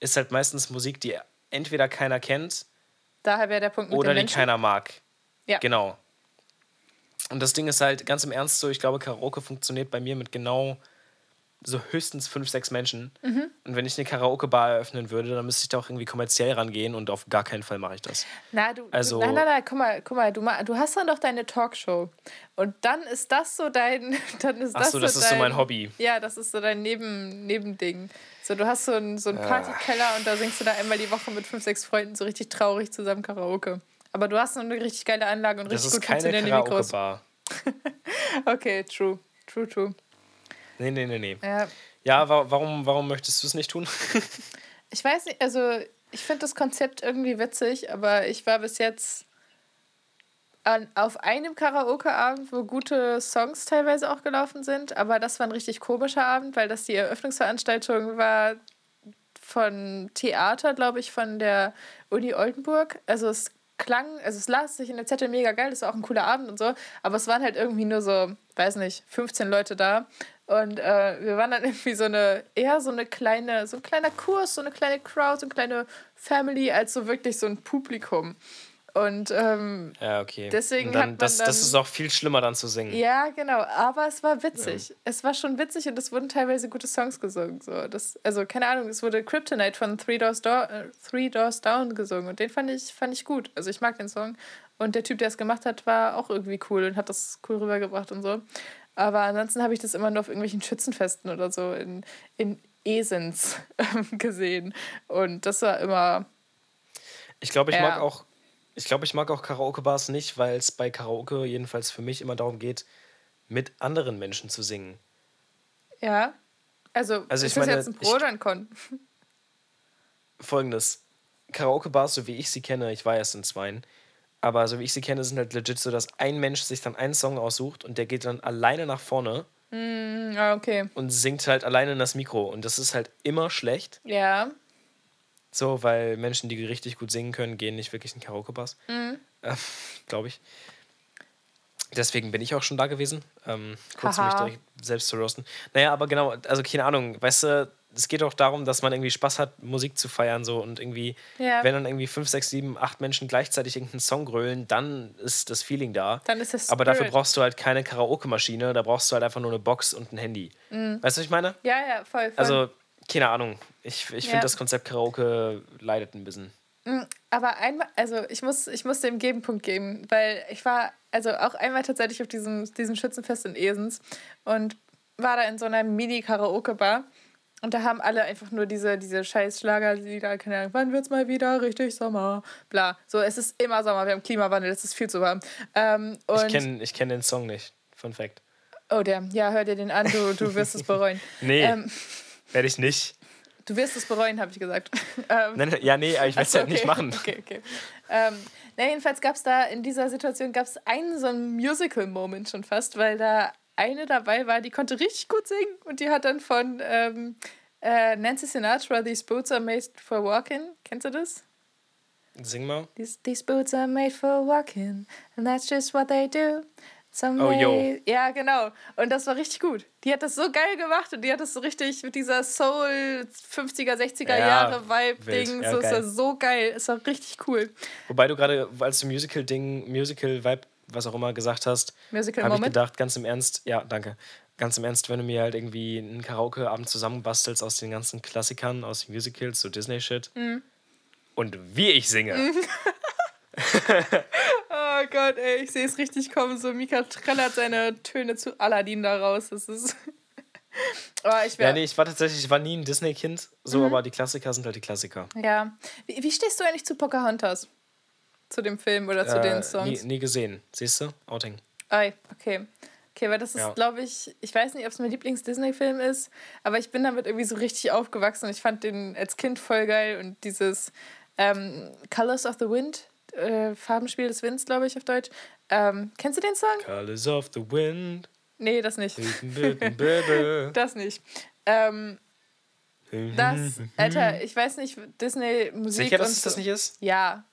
ist halt meistens Musik, die entweder keiner kennt Daher wäre der Punkt mit oder den die Menschen. keiner mag. Ja. Genau. Und das Ding ist halt ganz im Ernst so, ich glaube, Karaoke funktioniert bei mir mit genau so höchstens fünf, sechs Menschen. Mhm. Und wenn ich eine Karaoke-Bar eröffnen würde, dann müsste ich da auch irgendwie kommerziell rangehen und auf gar keinen Fall mache ich das. Na, du, Also- nein, nein, nein, guck mal, guck mal, du, du hast dann doch deine Talkshow. Und dann ist das so dein, (laughs) dann ist Ach das so, das ist so dein, mein Hobby. Ja, das ist so dein Neben, Nebending. So, du hast so einen so einen Ah. Partykeller und da singst du da einmal die Woche mit fünf, sechs Freunden so richtig traurig zusammen Karaoke. Aber du hast so eine richtig geile Anlage und Das richtig ist gut keine funktionierende Mikros. Karaoke-Bar. (laughs) Okay, true. True, true. Nee, nee, nee, nee. Ja. Ja, wa warum, warum möchtest du es nicht tun? (laughs) Ich weiß nicht, also ich finde das Konzept irgendwie witzig, aber ich war bis jetzt an, auf einem Karaoke-Abend, wo gute Songs teilweise auch gelaufen sind, aber das war ein richtig komischer Abend, weil das die Eröffnungsveranstaltung war von Theater, glaube ich, von der Uni Oldenburg. Also es klang, also es las sich in der Zettel mega geil, das war auch ein cooler Abend und so, aber es waren halt irgendwie nur so, weiß nicht, 15 Leute da und äh, wir waren dann (laughs) irgendwie so eine, eher so eine kleine, so ein kleiner Kurs, so eine kleine Crowd, so eine kleine Family, als so wirklich so ein Publikum. Und ähm, Ja, okay. Deswegen Und dann, hat man das, das dann- ist auch viel schlimmer dann zu singen. ja, genau, aber es war witzig. Es war schon witzig und es wurden teilweise gute Songs gesungen. So. Das, also, keine Ahnung, es wurde Kryptonite von Three Doors, Do äh, Three Doors Down gesungen und den fand ich, fand ich gut. Also, ich mag den Song. Und der Typ, der es gemacht hat, war auch irgendwie cool und hat das cool rübergebracht und so. Aber ansonsten habe ich das immer nur auf irgendwelchen Schützenfesten oder so in, in Esens ähm, gesehen. Und das war immer. Ich glaube, ich Ja. mag auch, ich glaube, ich mag auch Karaoke-Bars nicht, weil es bei Karaoke jedenfalls für mich immer darum geht, mit anderen Menschen zu singen. Ja. Also, Also ich ist das meine, jetzt ein Pro ich- oder ein Con? Folgendes: Karaoke-Bars, so wie ich sie kenne, ich war erst in zweien, aber so wie ich sie kenne, sind halt legit so, dass ein Mensch sich dann einen Song aussucht und der geht dann alleine nach vorne Mm, ah, okay. und singt halt alleine in das Mikro. Und das ist halt immer schlecht. Ja. So, weil Menschen, die richtig gut singen können, gehen nicht wirklich in Karaoke-Bars. (laughs) Mhm. Äh, Glaube ich. Deswegen bin ich auch schon da gewesen. Ähm, kurz um mich direkt selbst zu roasten. Naja, aber genau, also keine Ahnung, weißt du, es geht auch darum, dass man irgendwie Spaß hat, Musik zu feiern so und irgendwie, Ja. wenn dann irgendwie fünf, sechs, sieben, acht Menschen gleichzeitig irgendeinen Song grölen, dann ist das Feeling da. Dann ist das aber dafür Spirit. brauchst du halt keine Karaoke-Maschine, da brauchst du halt einfach nur eine Box und ein Handy. Mhm. Weißt du, was ich meine? Ja, ja, voll. voll. Also, keine Ahnung. Ich, ich Ja. finde, das Konzept Karaoke leidet ein bisschen. Mm, Aber einmal, also ich muss, ich muss dem Gegenpunkt geben, weil ich war also auch einmal tatsächlich auf diesem, diesem Schützenfest in Esens und war da in so einer Mini-Karaoke-Bar und da haben alle einfach nur diese, diese scheiß Schlagerlieder, keine Ahnung, wann wird's mal wieder richtig Sommer, bla. So, es ist immer Sommer, wir haben Klimawandel, es ist viel zu warm. Ähm, Ich kenne ich kenn den Song nicht. Fun Fact. oh, der, ja, hör dir den an, du, du wirst es bereuen. (laughs) Nee, Ähm, werde ich nicht. du wirst es bereuen, habe ich gesagt. (laughs) ähm, Nein, ja, nee, aber ich werde es halt nicht okay. machen. (laughs) Okay, okay. Ähm, na, jedenfalls gab es da in dieser Situation gab's einen so einen Musical-Moment schon fast, weil da eine dabei war, die konnte richtig gut singen und die hat dann von ähm, äh, Nancy Sinatra These Boots are made for walking. Kennst du das? Sing mal. These, these boots are made for walking and that's just what they do. Some Oh, yo. Ja, genau. Und das war richtig gut. Die hat das so geil gemacht und die hat das so richtig mit dieser Soul 50er, 60er Ja, Jahre Vibe-Ding. Ja, so geil. das so geil. Es war richtig cool. Wobei du gerade, als du Musical-Ding, Musical-Vibe, was auch immer gesagt hast, habe ich gedacht, ganz im Ernst, ja, danke. Ganz im Ernst, wenn du mir halt irgendwie einen Karaoke-Abend zusammenbastelst aus den ganzen Klassikern, aus den Musicals, so Disney-Shit. Mhm. Und wie ich singe. (laughs) Oh Gott, ey, ich sehe es richtig kommen. So, Mika trällert seine Töne zu Aladdin da raus. Das ist. oh, (laughs) ich Ja, wär, nee, ich war tatsächlich, ich war nie ein Disney-Kind, so, Mhm. aber die Klassiker sind halt die Klassiker. ja. Wie, wie stehst du eigentlich zu Pocahontas? Zu dem Film oder zu Äh, den nie, Songs? nie gesehen. Siehst du? Outing. Ei, okay. Okay, weil das ist, Ja. glaube ich, ich weiß nicht, ob es mein Lieblings-Disney-Film ist, aber ich bin damit irgendwie so richtig aufgewachsen und ich fand den als Kind voll geil und dieses ähm, Colors of the Wind, äh, Farbenspiel des Winds, glaube ich, auf Deutsch. Ähm, kennst du den Song? Colors of the Wind. Nee, das nicht. (laughs) Das nicht. Ähm, das, Alter, ich weiß nicht, Disney-Musik Sicher, dass und es das nicht ist? Ja.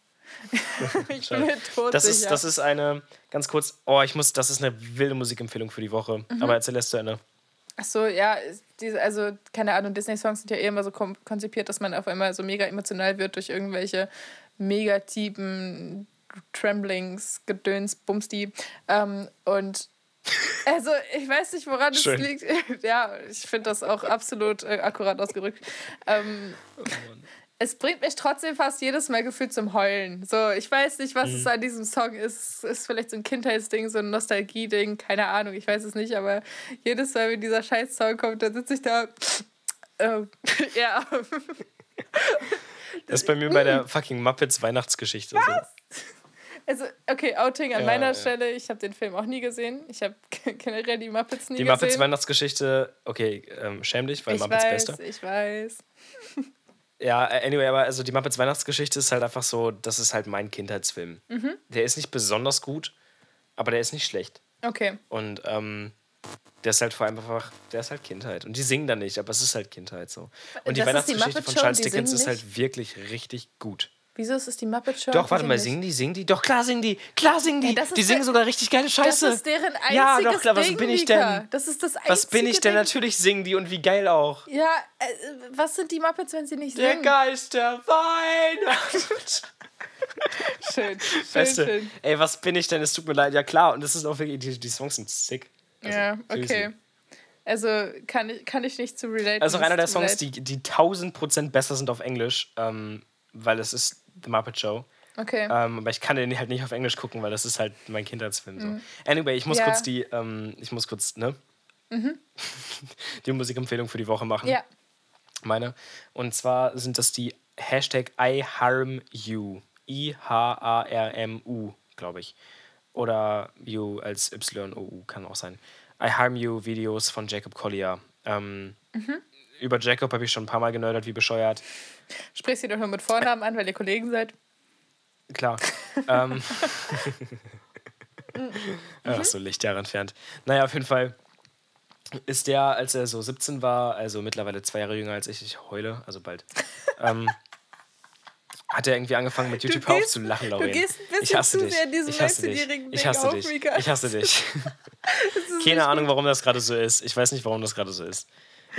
(laughs) ich bin mir tot Das ist, das ist eine, ganz kurz, oh, ich muss, das ist eine wilde Musikempfehlung für die Woche. Mhm. Aber erzähl es zu Ende. Ach so, ja, diese, also keine Ahnung, Disney-Songs sind ja eh immer so konzipiert, dass man auf einmal so mega emotional wird durch irgendwelche mega tiefen Tremblings, Gedöns, Bumsti. Ähm, und (laughs) also ich weiß nicht, woran es liegt. (laughs) ja, ich finde das auch absolut äh, akkurat ausgerückt. Ähm, es bringt mich trotzdem fast jedes Mal gefühlt zum Heulen. So, ich weiß nicht, was es an diesem Song ist. Es ist vielleicht so ein Kindheitsding, so ein Nostalgie-Ding, keine Ahnung, ich weiß es nicht, aber jedes Mal, wenn dieser Scheiß-Song kommt, dann sitze ich da. Äh, (laughs) ja. Das ist bei mir bei der fucking Muppets Weihnachtsgeschichte. So. Also, okay, Outing an Ja, meiner ja. Stelle. Ich habe den Film auch nie gesehen. Ich habe (laughs) generell die Muppets nie Die gesehen. Muppets Weihnachtsgeschichte, okay, ähm, schäm dich, weil ich Muppets weiß, Beste. ich weiß. Ja, äh, anyway, aber also die Muppets Weihnachtsgeschichte ist halt einfach so, das ist halt mein Kindheitsfilm. Mhm. Der ist nicht besonders gut, aber der ist nicht schlecht. Okay. Und ähm, der ist halt vor allem einfach, der ist halt Kindheit. Und die singen dann nicht, aber es ist halt Kindheit so. Und die Das die Weihnachtsgeschichte Muppet von Charles die Dickens ist halt wirklich richtig gut. Wieso ist es die Muppet Show? Doch, warte mal, singen die, singen die? Doch, klar singen die, klar singen die. Ey, das ist die singen der- sogar richtig geile Das Scheiße. ist deren einziges ja, doch, klar, was Ding, bin ich denn? Das ist das einzige Was bin ich denn? Ding. Natürlich singen die und wie geil auch. Ja, äh, was sind die Muppets, wenn sie nicht Der singen? Geist der Weihnacht. (laughs) Schön, schön, du, schön. ey, was bin ich denn? Es tut mir leid. Ja, klar. Und das ist auch wirklich, die, die Songs sind sick. Also, ja, seriously. okay. Also kann ich, kann ich nicht zu relate. Also einer der Songs, die, die 1000 Prozent besser sind auf Englisch, ähm, weil es ist The Muppet Show. Okay. Ähm, aber ich kann den halt nicht auf Englisch gucken, weil das ist halt mein Kindheitsfilm. So. Anyway, ich muss Mhm. Ja. Mhm. kurz die, ähm, ich muss kurz, ne? (laughs) die Musikempfehlung für die Woche machen. ja. Meine. Und zwar sind das die Hashtag IHarmU. I-H-A-R-M-U, glaube ich. Oder You als Y-O-U kann auch sein. I Harm You Videos von Jacob Collier. Ähm, Mhm. Über Jacob habe ich schon ein paar Mal genördert, wie bescheuert. Sprich sie doch nur mit Vornamen an, weil ihr Kollegen seid. Klar. ähm. (laughs) Mhm. Ach, so Lichtjahre entfernt. Naja, auf jeden Fall. ist der, als er so 17 war, also mittlerweile zwei Jahre jünger als ich, ich heule, also bald, (laughs) ähm, hat er irgendwie angefangen mit YouTube gehst- aufzulachen, du Lauren. gehst ein bisschen ich hasse zu dich. sehr in diesem ich hasse dich. 19-jährigen Ich hasse dich. Ich hasse dich. (laughs) Keine Ahnung, warum das gerade so ist. Ich weiß nicht, warum das gerade so ist.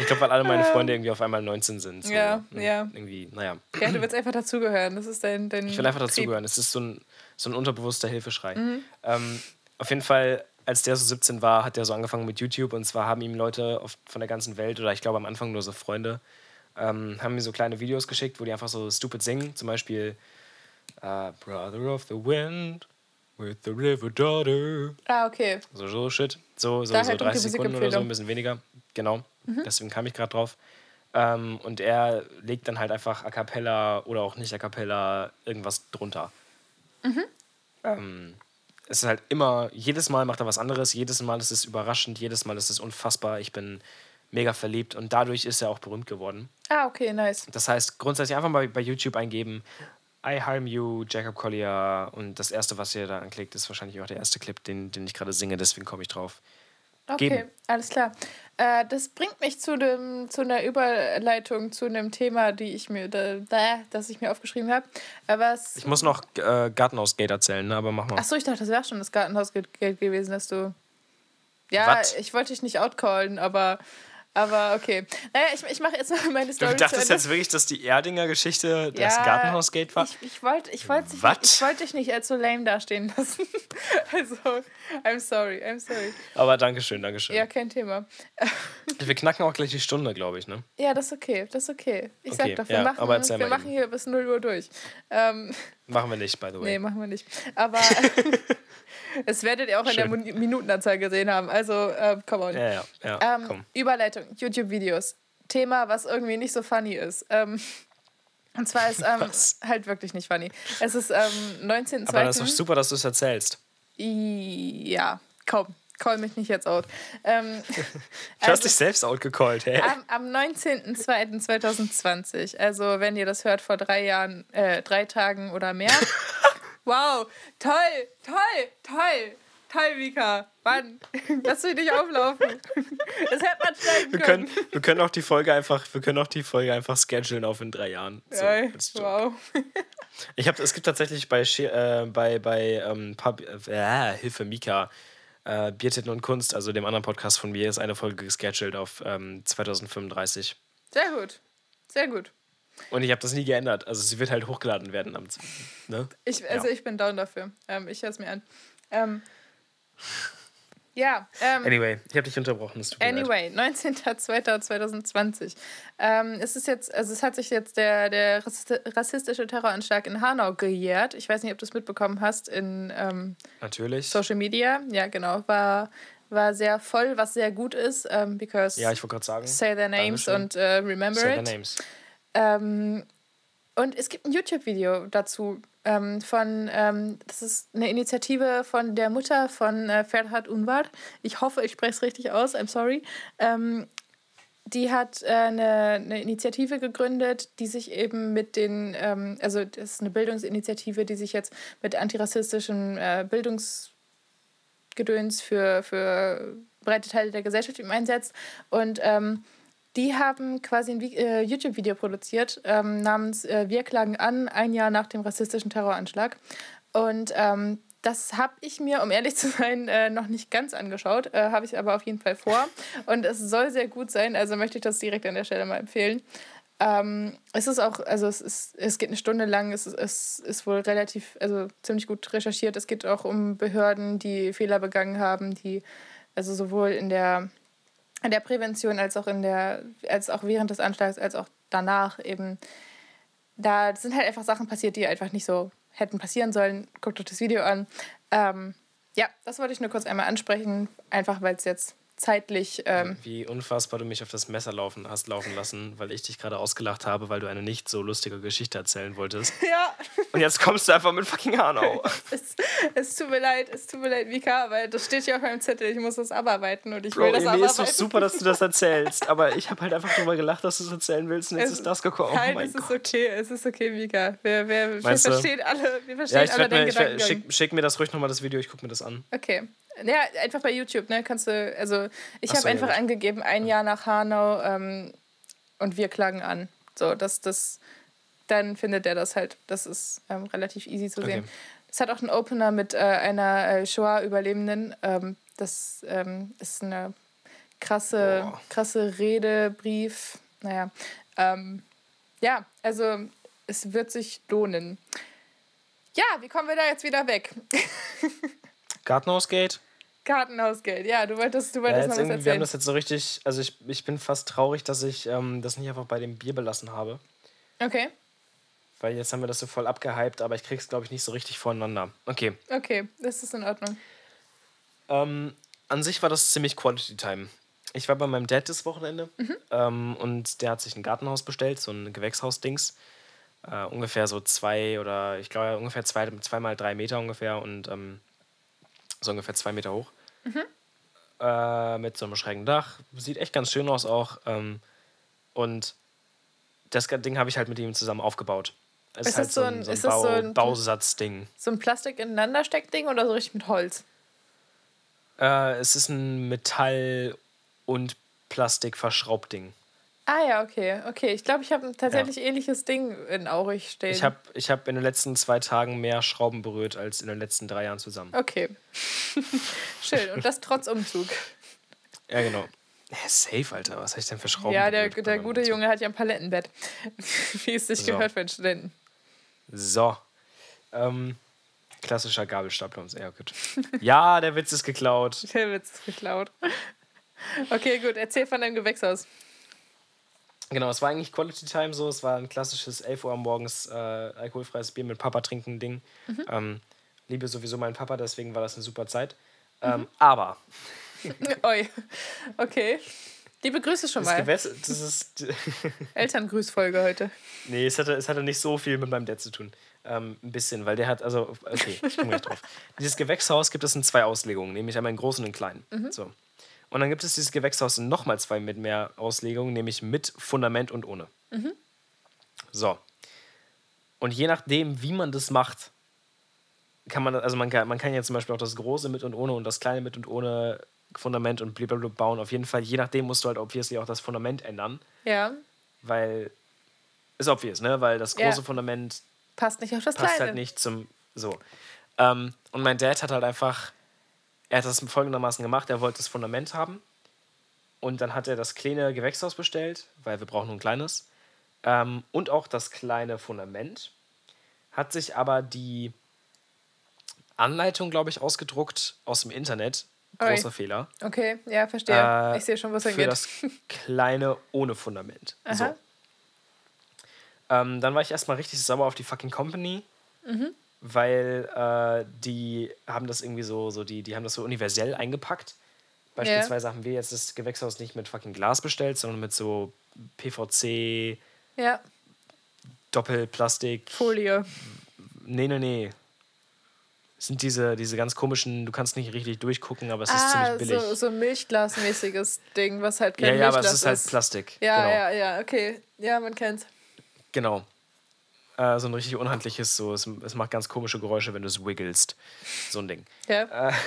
Ich glaube, weil alle meine Freunde irgendwie auf einmal 19 sind. So. Ja, Und ja. Irgendwie, naja. Ja, du willst einfach dazugehören. Das ist dein, dein Ich will einfach dazugehören. Es ist so ein, so ein unterbewusster Hilfeschrei. Mhm. Ähm, auf jeden Fall, als der so 17 war, hat der so angefangen mit YouTube. Und zwar haben ihm Leute auf, von der ganzen Welt, oder ich glaube am Anfang nur so Freunde, ähm, haben mir so kleine Videos geschickt, wo die einfach so stupid singen. Zum Beispiel äh, Brother of the Wind with the river daughter. Ah, okay. So, so Shit. So, so, Da so halt 30 die Sekunden oder so, ein bisschen weniger. Genau. Mhm. Deswegen kam ich gerade drauf. Ähm, und er legt dann halt einfach a cappella oder auch nicht a cappella irgendwas drunter. Mhm. Ähm, es ist halt immer, jedes Mal macht er was anderes, jedes Mal ist es überraschend, jedes Mal ist es unfassbar. Ich bin mega verliebt und dadurch ist er auch berühmt geworden. Ah, okay, nice. Das heißt, grundsätzlich einfach mal bei YouTube eingeben, I Harm You, Jacob Collier und das erste, was ihr da anklickt, ist wahrscheinlich auch der erste Clip, den, den ich gerade singe, deswegen komme ich drauf. Okay, Geben. alles klar. Äh, das bringt mich zu, dem, zu einer Überleitung zu einem Thema, die ich mir, da, da, das ich mir aufgeschrieben habe. Äh, was. Ich muss noch äh, Gartenhausgate erzählen, ne? aber mach mal. Achso, ich dachte, das wäre schon das Gartenhausgeld gewesen, dass du. Ja, Wat? ich wollte dich nicht outcallen, aber. Aber okay. Naja, ich, ich mache jetzt mal meine Du Story. zu dachtest jetzt wirklich, dass die Erdinger Geschichte das Ja, Gartenhausgate war? Ich, ich wollte ich wollte dich, ich wollte dich nicht als so lame dastehen lassen. (laughs) also, I'm sorry, I'm sorry. Aber Dankeschön, Dankeschön. Ja, kein Thema. (laughs) Wir knacken auch gleich die Stunde, glaube ich, ne? Ja, das ist okay, das ist okay. Ich Okay, sag doch, wir, ja, machen, wir machen hier bis 0 Uhr durch. Ähm, Machen wir nicht, by the way. nee, machen wir nicht. Aber (laughs) das werdet ihr auch in der Schön. Min- Minutenanzahl gesehen haben. Also, äh, come on. Ja, ja, ja. Ähm, komm. Überleitung, YouTube-Videos. Thema, was irgendwie nicht so funny ist. Ähm, und zwar ist ähm, halt wirklich nicht funny. Es ist ähm, 19.02. Aber das ist super, dass du es erzählst. Ja, komm, call mich nicht jetzt out. Ähm, (laughs) Du hast also- dich selbst outgecallt, hey. am, am 19.02.2020, also wenn ihr das hört vor drei Jahren, äh, drei Tagen oder mehr. (laughs) wow, toll, toll, toll, toll, Vika. Mann, (laughs) lass mich nicht auflaufen. (laughs) Das hätte man schneiden Wir können. können, wir können auch die Folge einfach, wir können auch die Folge einfach schedulen auf in drei Jahren. So, Joke. wow. (laughs) Ich habe, es gibt tatsächlich bei, äh, bei, bei ähm, Pub, äh, Hilfe Mika, äh, Biertitten und Kunst, also dem anderen Podcast von mir, ist eine Folge gescheduled auf ähm, 2035. Sehr gut, sehr gut. Und ich habe das nie geändert. Also sie wird halt hochgeladen werden am ne? Ich, also Ja. ich bin down dafür. Ähm, ich höre es mir an. Ähm, ja, ähm, Anyway, ich habe dich unterbrochen. Anyway, 19.02.2020. Ähm, es ist jetzt, also es hat sich jetzt der, der rassisti- rassistische Terroranschlag in Hanau gejährt. Ich weiß nicht, ob du es mitbekommen hast in ähm, Natürlich. Social Media. Ja, genau. War, war sehr voll, was sehr gut ist, ähm, because Ja, ich wollte gerade sagen. say their names Dankeschön. und äh, remember Say it. their names. Ähm, und es gibt ein YouTube-Video dazu ähm, von, ähm, das ist eine Initiative von der Mutter von äh, Ferhat Unvar. Ich hoffe, ich spreche es richtig aus, I'm sorry. Ähm, die hat äh, eine, eine Initiative gegründet, die sich eben mit den, ähm, also das ist eine Bildungsinitiative, die sich jetzt mit antirassistischem äh, Bildungsgedöns für, für breite Teile der Gesellschaft eben einsetzt. Und ähm, die haben quasi ein äh, YouTube-Video produziert ähm, namens äh, Wir klagen an, ein Jahr nach dem rassistischen Terroranschlag. Und ähm, das habe ich mir, um ehrlich zu sein, äh, noch nicht ganz angeschaut, äh, habe ich aber auf jeden Fall vor. Und es soll sehr gut sein, also möchte ich das direkt an der Stelle mal empfehlen. Ähm, es ist auch, also es, ist, es geht eine Stunde lang, es ist, es ist wohl relativ, also ziemlich gut recherchiert. Es geht auch um Behörden, die Fehler begangen haben, die also sowohl in der, in der Prävention als auch in der, als auch während des Anschlags, als auch danach eben, da sind halt einfach Sachen passiert, die einfach nicht so hätten passieren sollen. Guckt euch das Video an. Ähm, ja, das wollte ich nur kurz einmal ansprechen, einfach weil es jetzt zeitlich. Ähm, Wie unfassbar du mich auf das Messer laufen hast laufen lassen, weil ich dich gerade ausgelacht habe, weil du eine nicht so lustige Geschichte erzählen wolltest. (laughs) ja, Und jetzt kommst du einfach mit fucking Hanau. (laughs) es, es tut mir leid, es tut mir leid, Vika, weil das steht ja auf meinem Zettel. Ich muss das abarbeiten und ich Bro, will das mir abarbeiten. ist doch super, dass du das erzählst. Aber ich habe halt einfach drüber gelacht, dass du es erzählen willst und jetzt Es- ist das gekommen. Oh Nein, mein es ist Gott. okay, es ist okay, Vika. Wir, wir, wir verstehen alle, wir verstehen Ja, alle mir, werd, Gedankengang. schick, schick mir das ruhig nochmal das Video, ich gucke mir das an. Okay. Ja, einfach bei YouTube, ne? Kannst du, also ich so, habe ja, einfach gut. angegeben, ein Jahr nach Hanau ähm, und wir klagen an. So, das, das, dann findet er das halt. Das ist ähm, relativ easy zu sehen. Okay. Es hat auch einen Opener mit äh, einer äh, Shoah-Überlebenden. Ähm, das ähm, ist eine krasse, Boah. krasse Rede, Brief. Naja. Ähm, ja, also es wird sich lohnen. Ja, wie kommen wir da jetzt wieder weg? (laughs) Gartenhausgate? Kartenhausgeld, ja, du wolltest, du Ja, wolltest jetzt noch was irgendwie, wir haben erzählen. das jetzt so richtig, also ich, ich bin fast traurig, dass ich ähm, das nicht einfach bei dem Bier belassen habe. Okay, Weil jetzt haben wir das so voll abgehypt, aber ich krieg's, glaube ich, nicht so richtig voneinander. Okay. okay, das ist in Ordnung. Ähm, an sich war das ziemlich Quality Time. Ich war bei meinem Dad das Wochenende ähm, und der hat sich ein Gartenhaus bestellt, so ein Gewächshaus-Dings. Äh, ungefähr so zwei oder ich glaube ungefähr zwei, zweimal drei Meter ungefähr und ähm, so ungefähr zwei Meter hoch. Äh, mit so einem schrägen Dach. Sieht echt ganz schön aus auch. Ähm, und das Ding habe ich halt mit ihm zusammen aufgebaut. Es Ist ist halt so ein, so ein, Bau, so ein- Bausatzding. So ein Plastik ineinander Steckding oder so richtig mit Holz? Äh, es ist ein Metall- und Plastik-Verschraubding. Ah ja, okay, okay. Ich glaube, ich habe ein tatsächlich ähnliches Ding in Aurich stehen. Ich habe ich hab in den letzten zwei Tagen mehr Schrauben berührt als in den letzten drei Jahren zusammen. Okay. (laughs) Schön. Und das trotz Umzug. Ja, genau. Ja, safe, Alter. Was habe ich denn für Schrauben ja, der, berührt der gute? Junge hat ja ein Palettenbett. (laughs) Wie es sich So. gehört für einen Studenten. So. Ähm, klassischer Gabelstapler. Ja, gut. Ja, der Witz ist geklaut. (laughs) Der Witz ist geklaut. Okay, gut. Erzähl von deinem Gewächshaus. Genau, es war eigentlich Quality Time so. Es war ein klassisches 11 Uhr morgens äh, alkoholfreies Bier mit Papa trinken Ding. Ähm, liebe sowieso meinen Papa, deswegen war das eine super Zeit. Ähm, aber (laughs) Oi. Okay. Liebe Grüße schon das mal. Das ist. (laughs) Elterngrüßfolge heute. Nee, es hatte, es hatte nicht so viel mit meinem Dad zu tun. Ähm, ein bisschen, weil der hat, also, okay, ich komme gleich drauf. (laughs) Dieses Gewächshaus gibt es in zwei Auslegungen, nämlich einmal in großen und in kleinen. So. Und dann gibt es dieses Gewächshaus nochmal zwei mit mehr Auslegungen, nämlich mit Fundament und ohne. So. Und je nachdem, wie man das macht, kann man, also man kann, man kann ja zum Beispiel auch das große mit und ohne und das kleine mit und ohne Fundament und blablabla bauen. Auf jeden Fall, je nachdem musst du halt obviously auch das Fundament ändern Ja. weil ist obvious, ne? Weil das Ja. große Fundament Passt nicht auf das passt Kleine. halt nicht zum so. Ähm, und mein Dad hat halt einfach, er hat das folgendermaßen gemacht: Er wollte das Fundament haben und dann hat er das kleine Gewächshaus bestellt, weil wir brauchen nur ein kleines ähm, und auch das kleine Fundament. Hat sich aber die Anleitung, glaube ich, ausgedruckt aus dem Internet. Großer Fehler. Okay, ja, verstehe. Äh, ich sehe schon, was für hingeht. das kleine ohne Fundament. So. Aha. Ähm, dann war ich erstmal richtig sauer auf die fucking Company, Mhm. Weil äh, die haben das irgendwie so, so die, die haben das so universell eingepackt. Beispielsweise haben wir jetzt das Gewächshaus nicht mit fucking Glas bestellt, sondern mit so PVC, Ja, Doppelplastik. Folie. Nee, nee, nee. Es sind diese, diese ganz komischen, du kannst nicht richtig durchgucken, aber es ist Ah, ziemlich billig. so, so ein Milchglasmäßiges Ding, was halt kein ja, ja, aber Milchglas es ist halt Plastik. Ja, genau. ja, ja, okay. Ja, man kennt's. Genau. Äh, so ein richtig unhandliches, so, es, es macht ganz komische Geräusche, wenn du es wiggelst. So ein Ding. Ja. (laughs)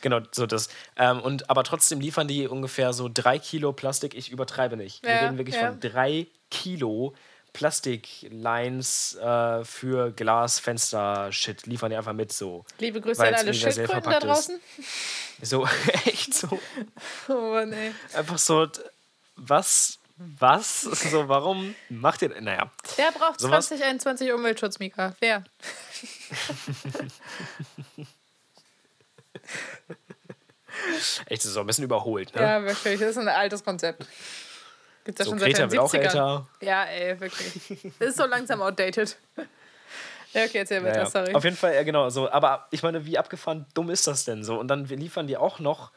Genau, so das. Ähm, und, aber trotzdem liefern die ungefähr so drei Kilo Plastik. Ich übertreibe nicht. Wir Ja, reden wirklich ja. von drei Kilo Plastiklines äh, für Glasfenster-Shit. Liefern die einfach mit so. Liebe Grüße an alle Schildkröten da verpackt ist. draußen. So, (laughs) echt so. Oh Mann, ey. Einfach so, was? Was? (laughs) So, warum macht ihr. Naja. Wer braucht Sowas- 2021 Umweltschutz, Mika? Wer? (laughs) Echt, das ist auch ein bisschen überholt, ne? Ja, wirklich. Das ist ein altes Konzept. Gibt's ja so, schon seit Greta den wird auch 70ern. älter. Ja, ey, wirklich. Das ist so langsam outdated. Ja, okay, erzähl weiter, Ja, ja. sorry. Auf jeden Fall, ja, genau. So. Aber ich meine, wie abgefahren dumm ist das denn so? Und dann liefern die auch noch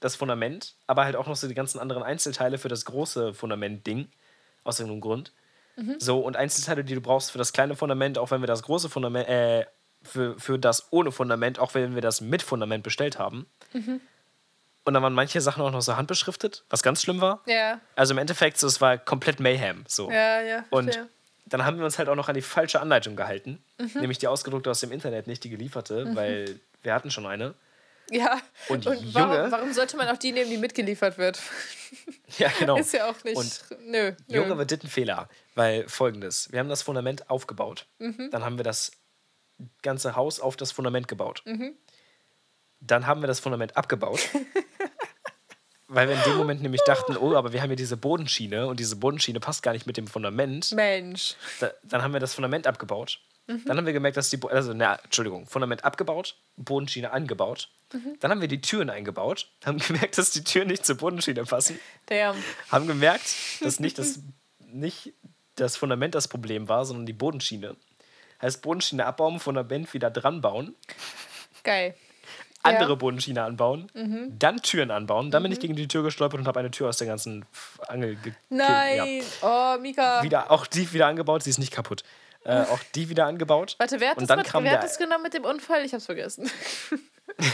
das Fundament, aber halt auch noch so die ganzen anderen Einzelteile für das große Fundament-Ding. Aus irgendeinem Grund. Mhm. So, und Einzelteile, die du brauchst für das kleine Fundament, auch wenn wir das große Fundament, äh, für, für das ohne Fundament, auch wenn wir das mit Fundament bestellt haben. Mhm. Und dann waren manche Sachen auch noch so handbeschriftet, was ganz schlimm war. Ja, Also im Endeffekt, so, es war komplett Mayhem. So. ja, ja. Und verstehe. dann haben wir uns halt auch noch an die falsche Anleitung gehalten, Mhm. nämlich die ausgedruckte aus dem Internet, nicht die gelieferte, weil Wir hatten schon eine. Ja. Und, Und Junge. warum, warum sollte man auch die nehmen, die mitgeliefert wird? (laughs) Ja, genau. Ist ja auch nicht. Und nö, nö. Junge, wir did ein Fehler. Weil folgendes: Wir haben das Fundament aufgebaut. Mhm. Dann haben wir das ganze Haus auf das Fundament gebaut. Mhm. Dann haben wir das Fundament abgebaut. (laughs) weil wir in dem Moment nämlich dachten: Oh, aber wir haben hier diese Bodenschiene und diese Bodenschiene passt gar nicht mit dem Fundament. Mensch. Da, dann haben wir das Fundament abgebaut. Mhm. Dann haben wir gemerkt, dass die, also, na, Entschuldigung, Fundament abgebaut, Bodenschiene angebaut. Mhm. Dann haben wir die Türen eingebaut, haben (laughs) gemerkt, dass die Türen nicht zur Bodenschiene passen, Damn. haben gemerkt, dass nicht das, (laughs) nicht das Fundament das Problem war, sondern die Bodenschiene. Heißt Bodenschiene abbauen, Fundament wieder dran bauen, Geil. andere Ja. Mhm. Bodenschiene anbauen, dann Türen anbauen. Dann bin ich gegen die Tür gestolpert und habe eine Tür aus der ganzen Angel gekillt. Nein. Oh, Mika. Wieder, auch die wieder angebaut, sie ist nicht kaputt. Äh, auch die wieder angebaut. Warte, wer hat, Und das, mit, wer hat das genommen mit dem Unfall? Ich hab's vergessen.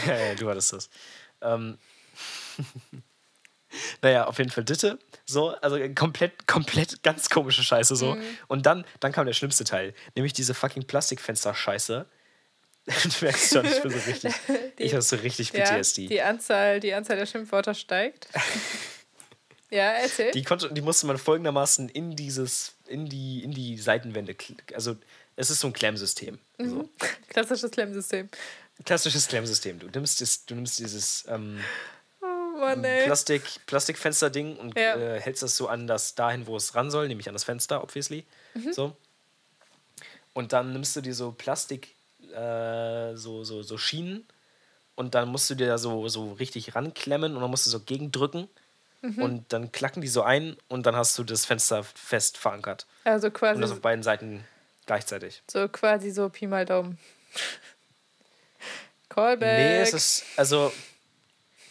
ja, ja, du hattest das. Ähm, (laughs) naja, auf jeden Fall Ditte. So, also komplett, komplett ganz komische Scheiße so. Mhm. Und dann, dann kam der schlimmste Teil, nämlich diese fucking Plastikfenster-Scheiße. (laughs) Du merkst schon, ich bin so richtig, (laughs) ich habe so richtig Ja, PTSD. die, Anzahl, die Anzahl der Schimpfwörter steigt. Ja, erzähl. Die, konnte, die musste man folgendermaßen in dieses, in die, in die Seitenwände, also es ist so ein Klemmsystem. Mhm. So. (laughs) Klassisches Klemmsystem. Klassisches Klemmsystem. Du nimmst, das, du nimmst dieses ähm, Oh Mann. Plastik, Plastikfenster-Ding und Ja. äh, hältst das so an das dahin, wo es ran soll, nämlich an das Fenster, obviously. Mhm. So. Und dann nimmst du dir so Plastik, äh, so, so, so Schienen und dann musst du dir da so, so richtig ranklemmen und dann musst du so gegendrücken Mhm. und dann klacken die so ein und dann hast du das Fenster fest verankert. Also Und quasi, das auf beiden Seiten gleichzeitig. so quasi so Pi mal Daumen. (laughs) Callback. Nee, es ist, also,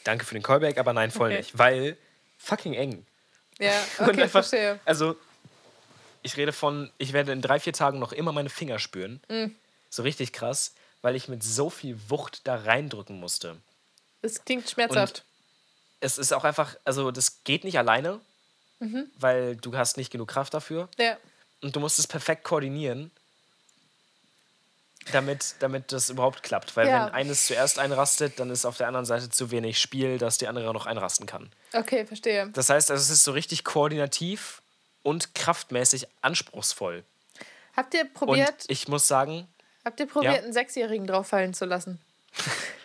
danke für den Callback, aber nein, voll Okay. nicht, weil fucking eng. ja, (laughs) Und okay, einfach, verstehe. Also, ich rede von, ich werde in drei, vier Tagen noch immer meine Finger spüren. Mm. So richtig krass, weil ich mit so viel Wucht da reindrücken musste. Es klingt schmerzhaft. Es ist auch einfach, also das geht nicht alleine, Mhm. weil du hast nicht genug Kraft dafür. ja. Und du musst es perfekt koordinieren, damit, damit das überhaupt klappt. Weil Ja. wenn eines zuerst einrastet, dann ist auf der anderen Seite zu wenig Spiel, dass die andere noch einrasten kann. Okay, verstehe. Das heißt, also, es ist so richtig koordinativ und kraftmäßig anspruchsvoll. Habt ihr Und probiert, ich muss sagen, habt ihr probiert, Ja. einen Sechsjährigen drauffallen zu lassen? (laughs)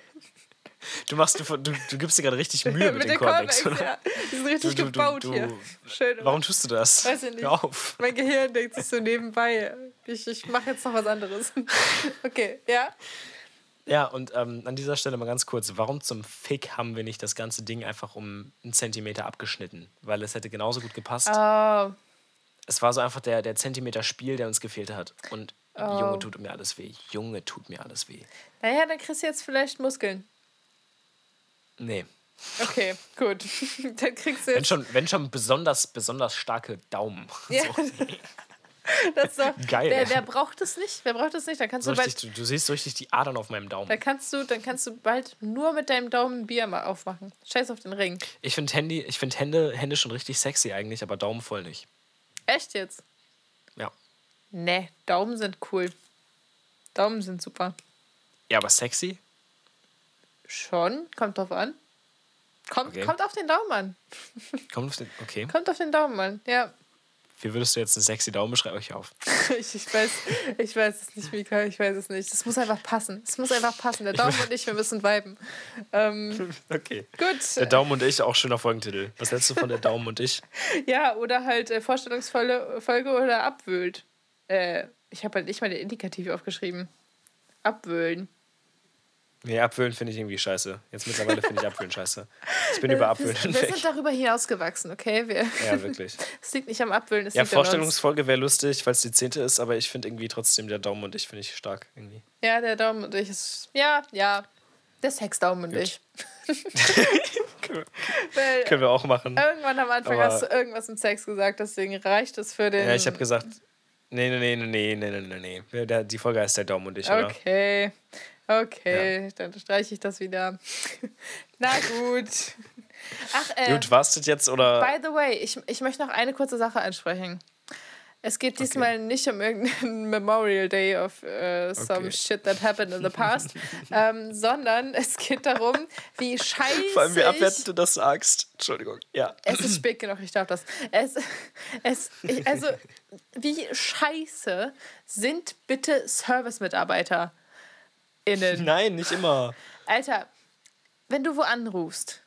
du machst du, du, du gibst dir gerade richtig Mühe (laughs) mit, den Callbacks. oder? ja. Die sind richtig Du- gebaut hier. Schön. Warum tust du das? Weiß ich nicht. Hör auf. Mein Gehirn denkt sich so nebenbei. Ich, ich mache jetzt noch was anderes. (laughs) Okay, ja? Ja, und ähm, an dieser Stelle mal ganz kurz, warum zum Fick haben wir nicht das ganze Ding einfach um einen Zentimeter abgeschnitten? Weil es hätte genauso gut gepasst. Oh, Es war so einfach der, der Zentimeter Spiel, der uns gefehlt hat. Und Oh. Junge, tut mir alles weh. Junge, tut mir alles weh. naja, dann kriegst du jetzt vielleicht Muskeln. Nee. Okay, gut. (laughs) Dann kriegst du Wenn schon, wenn schon besonders, besonders starke Daumen. (laughs) Ja. So, Das ist doch, Geil. Wer, wer braucht es nicht? Wer braucht es nicht? Dann kannst so du bald, richtig, du, du siehst so richtig die Adern auf meinem Daumen. dann kannst du, dann kannst du bald nur mit deinem Daumen Bier mal aufmachen. Scheiß auf den Ring. Ich finde Handy, ich find Hände, Hände schon richtig sexy eigentlich, aber Daumen voll nicht. Echt jetzt? Ja. Nee, Daumen sind cool. Daumen sind super. Ja, aber sexy? Schon, kommt drauf an. Kommt, Okay. kommt auf den Daumen an. (laughs) Kommt auf den, okay. Kommt auf den Daumen an. Ja. Wie würdest du jetzt einen sexy Daumen beschreiben? Ich auf. (laughs) Ich, ich, weiß, ich weiß es nicht, Mika. Ich weiß es nicht. Das muss einfach passen. Es muss einfach passen. Der Daumen und ich, wir müssen viben. Ähm, (laughs) Okay. gut. Der Daumen und ich, auch schöner Folgentitel. Was hältst du von der Daumen und ich? Ja, oder halt äh, Vorstellungsfolge Folge oder abwühlt. Äh, ich habe halt nicht mal den Indikativ aufgeschrieben. Abwühlen. Nee, Abwöhlen finde ich irgendwie scheiße. Jetzt mittlerweile finde ich Abwöhlen scheiße. Ich bin äh, über Abwöhlen wir. Wir sind darüber hinausgewachsen, okay? Wir ja, wirklich. (laughs) Es liegt nicht am Abwöhlen. Es ja, Vorstellungsfolge wäre lustig, weil es die zehnte ist, aber ich finde irgendwie trotzdem der Daumen und ich finde ich stark irgendwie. Ja, der Daumen und ich ist. Ja, ja. Der Sexdaumen und ich. (laughs) (laughs) können, wir, können wir auch machen. Irgendwann am Anfang aber hast du irgendwas im Sex gesagt, deswegen reicht es für den. Ja, ich habe gesagt. Nee, nee, nee, nee, nee, nee, nee, nee. Die Folge heißt der Daumen und ich, okay. oder? Okay. Okay, dann streiche ich das wieder. (laughs) Na gut. Ach, äh, Gut, war's das jetzt oder? by the way, ich, ich möchte noch eine kurze Sache ansprechen. Es geht diesmal okay. nicht um irgendeinen (laughs) Memorial Day of uh, some okay. shit that happened in the past, (laughs) ähm, sondern es geht darum, wie scheiße. Vor allem, wie abwertend du das sagst. Entschuldigung, ja. Es ist spät genug, ich darf das. Es, es, ich, also, wie scheiße sind bitte Service-Mitarbeiter? Innen. (laughs) Nein, nicht immer. Alter, wenn du wo anrufst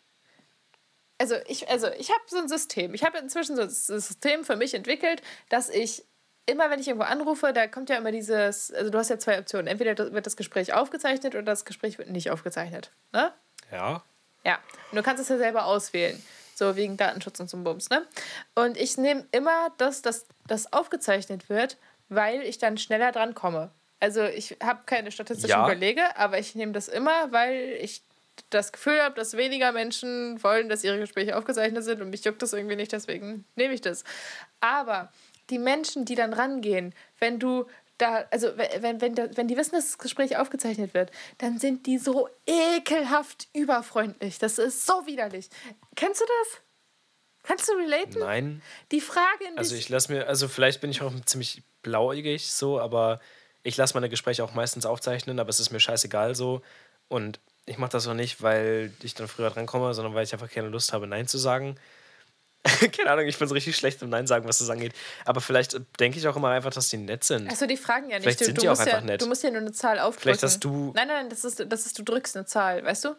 also ich, also ich habe so ein System. Ich habe inzwischen so ein System für mich entwickelt, dass ich immer, wenn ich irgendwo anrufe, da kommt ja immer dieses, also du hast ja zwei Optionen. Entweder wird das Gespräch aufgezeichnet oder das Gespräch wird nicht aufgezeichnet. Ne? Ja. Ja. Und du kannst es ja selber auswählen. So wegen Datenschutz und so Bums, ne? Und ich nehme immer das, dass das aufgezeichnet wird, weil ich dann schneller dran komme. Also ich habe keine statistischen ja. Belege, aber ich nehme das immer, weil ich das Gefühl habe, dass weniger Menschen wollen, dass ihre Gespräche aufgezeichnet sind und mich juckt das irgendwie nicht, deswegen nehme ich das. Aber die Menschen, die dann rangehen, wenn du da, also wenn, wenn, wenn die wissen, dass das Gespräch aufgezeichnet wird, dann sind die so ekelhaft überfreundlich. Das ist so widerlich. Kennst du das? Kannst du relaten? Nein. Die Frage in Also ich lasse mir, also vielleicht bin ich auch ziemlich blauäugig so, aber ich lasse meine Gespräche auch meistens aufzeichnen, aber es ist mir scheißegal so. Und ich mache das auch nicht, weil ich dann früher drankomme, sondern weil ich einfach keine Lust habe, Nein zu sagen. (laughs) keine Ahnung, ich bin so richtig schlecht im Nein sagen, was das angeht. Aber vielleicht denke ich auch immer einfach, dass die nett sind. Achso, die fragen ja nicht. Vielleicht du, sind du die auch einfach ja, nett. Du musst ja nur eine Zahl aufdrücken. Vielleicht hast du. Nein, nein, das ist, das ist, du drückst eine Zahl, weißt du?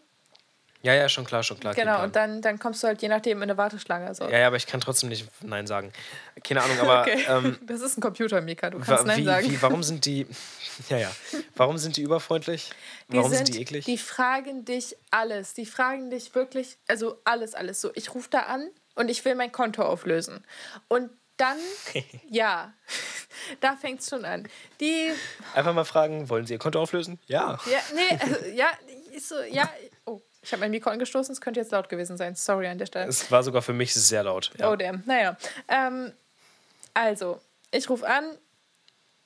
Ja, ja, schon klar, schon klar. Genau, und dann, dann kommst du halt je nachdem in eine Warteschlange. So. Ja, ja, aber ich kann trotzdem nicht Nein sagen. Keine Ahnung, aber. okay. ähm, (laughs) das ist ein Computer, Mika, du kannst Nein sagen. Wie, warum sind die. (laughs) Ja, ja. Warum sind die überfreundlich? Die warum sind, sind die eklig? Die fragen dich alles. Die fragen dich wirklich, also alles, alles. So, ich rufe da an und ich will mein Konto auflösen. Und dann, (laughs) ja, da fängt es schon an. Die. Einfach mal fragen, wollen Sie Ihr Konto auflösen? Ja. Ja, nee, also, ja, ist so, ja. Oh, ich habe mein Mikro angestoßen, es könnte jetzt laut gewesen sein. Sorry an der Stelle. Es war sogar für mich sehr laut. Ja. Oh, damn. Naja. Ähm, also, ich rufe an,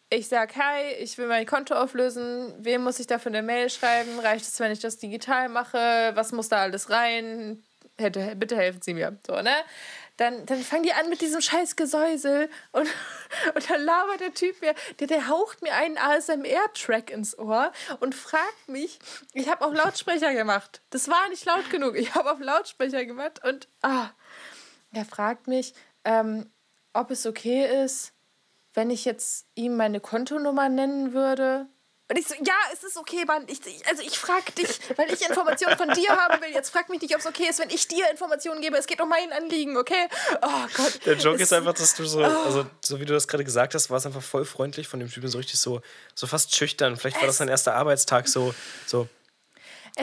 ich sage, hi, ich will mein Konto auflösen. Wem muss ich dafür eine Mail schreiben? Reicht es, wenn ich das digital mache? Was muss da alles rein? Bitte, bitte helfen Sie mir. So, ne? Dann, dann fangen die an mit diesem scheiß Gesäusel und, (laughs) und dann labert der Typ mir, der, der haucht mir einen ASMR-Track ins Ohr und fragt mich, ich habe auf Lautsprecher gemacht. Das war nicht laut genug. Ich habe auf Lautsprecher gemacht und ah, er fragt mich, ähm, ob es okay ist, wenn ich jetzt ihm meine Kontonummer nennen würde. Und ich so, ja, es ist okay, Mann. Ich, also ich frage dich, weil ich Informationen von dir haben will. Jetzt frag mich nicht, ob es okay ist, wenn ich dir Informationen gebe. Es geht um mein Anliegen, okay? Oh Gott. Der Joke ist einfach, dass du so, oh. also so wie du das gerade gesagt hast, war es einfach voll freundlich von dem Typen, so richtig so, so fast schüchtern. Vielleicht war das sein erster Arbeitstag so, so,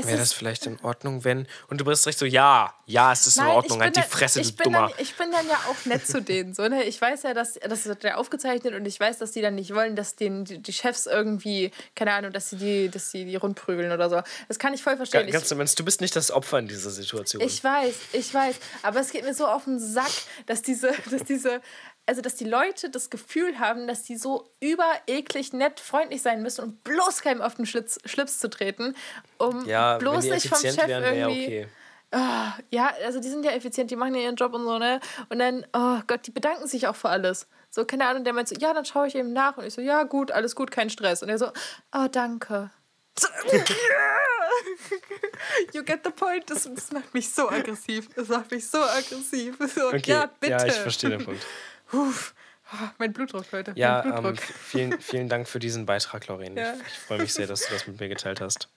Wäre das vielleicht in Ordnung, wenn. Und du bist recht so, ja, ja, es ist Nein, in Ordnung, halt die Fresse, du Dummer. Dann, ich bin dann ja auch nett zu denen. So, ne? Ich weiß ja, dass das wird ja aufgezeichnet und ich weiß, dass die dann nicht wollen, dass den, die, die Chefs irgendwie, keine Ahnung, dass sie die, dass sie die rundprügeln oder so. Das kann ich voll verstehen. Ganz im Ernst, du bist nicht das Opfer in dieser Situation. Ich weiß, ich weiß. Aber es geht mir so auf den Sack, dass diese, (laughs) dass diese also dass die Leute das Gefühl haben, dass die so übereklig nett freundlich sein müssen und bloß keinem auf den Schlitz, Schlips zu treten, um ja, bloß nicht vom Chef wären, irgendwie. Okay. Oh, ja, also die sind ja effizient, die machen ja ihren Job und so, ne? Und dann, oh Gott, die bedanken sich auch für alles. So, keine Ahnung, der meint so, ja, dann schaue ich eben nach. Und ich so, ja, gut, alles gut, kein Stress. Und er so, oh, danke. (laughs) you get the point. Das, das macht mich so aggressiv. Das macht mich so aggressiv. So, okay. Ja, bitte. Ja, ich verstehe den Punkt. Uff. mein Blutdruck, Leute. Ja, Blutdruck. Ähm, vielen, vielen Dank für diesen Beitrag, Lauren. Ja. Ich, ich freue mich sehr, dass du das mit mir geteilt hast.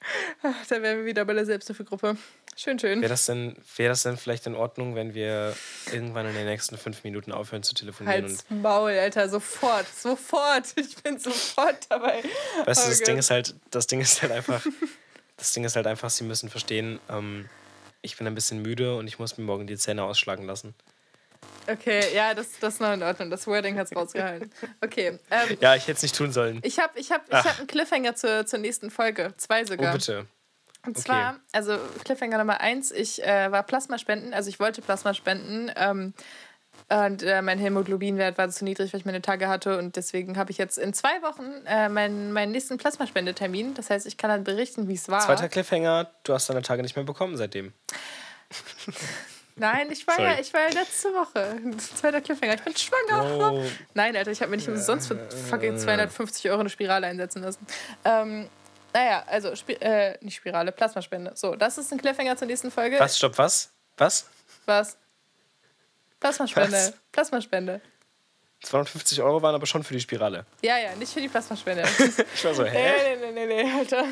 Da wären wir wieder bei der Selbsthilfegruppe. Schön, schön. Wäre das, denn, wär das denn vielleicht in Ordnung, wenn wir irgendwann in den nächsten fünf Minuten aufhören zu telefonieren? Halt's und Maul, Alter, sofort, sofort. Ich bin sofort dabei. Weißt du, oh das Ding ist halt, das Ding ist halt einfach, das Ding ist halt einfach, sie müssen verstehen, ähm, ich bin ein bisschen müde und ich muss mir morgen die Zähne ausschlagen lassen. Okay, ja, das, das ist noch in Ordnung. Das Wording hat es rausgehalten. Okay. Ähm, ja, ich hätte es nicht tun sollen. Ich habe ich hab, ich hab einen Cliffhanger zur, zur nächsten Folge. Zwei sogar. Oh, bitte. Und okay. zwar, also Cliffhanger Nummer eins, ich äh, war Plasmaspenden, also ich wollte Plasma spenden. Ähm, und äh, mein Hämoglobinwert war zu niedrig, weil ich meine Tage hatte. Und deswegen habe ich jetzt in zwei Wochen äh, meinen, meinen nächsten Plasmaspendetermin. Das heißt, ich kann dann berichten, wie es war. Zweiter Cliffhanger, du hast deine Tage nicht mehr bekommen seitdem. (laughs) Nein, ich war, ja, ich war ja letzte Woche. Zweiter Cliffhanger. Ich bin schwanger. Oh. Nein, Alter, ich habe mir nicht umsonst für fucking 250 Euro eine Spirale einsetzen lassen. Ähm, naja, also, Sp äh, nicht Spirale, Plasmaspende. So, das ist ein Cliffhanger zur nächsten Folge. Was, stopp, was? Was? Was? Plasmaspende. Was? Plasmaspende. 250 Euro waren aber schon für die Spirale. Ja, ja, nicht für die Plasmaspende. (laughs) ich war so, hä? Nee, nee, nee, nee, Alter.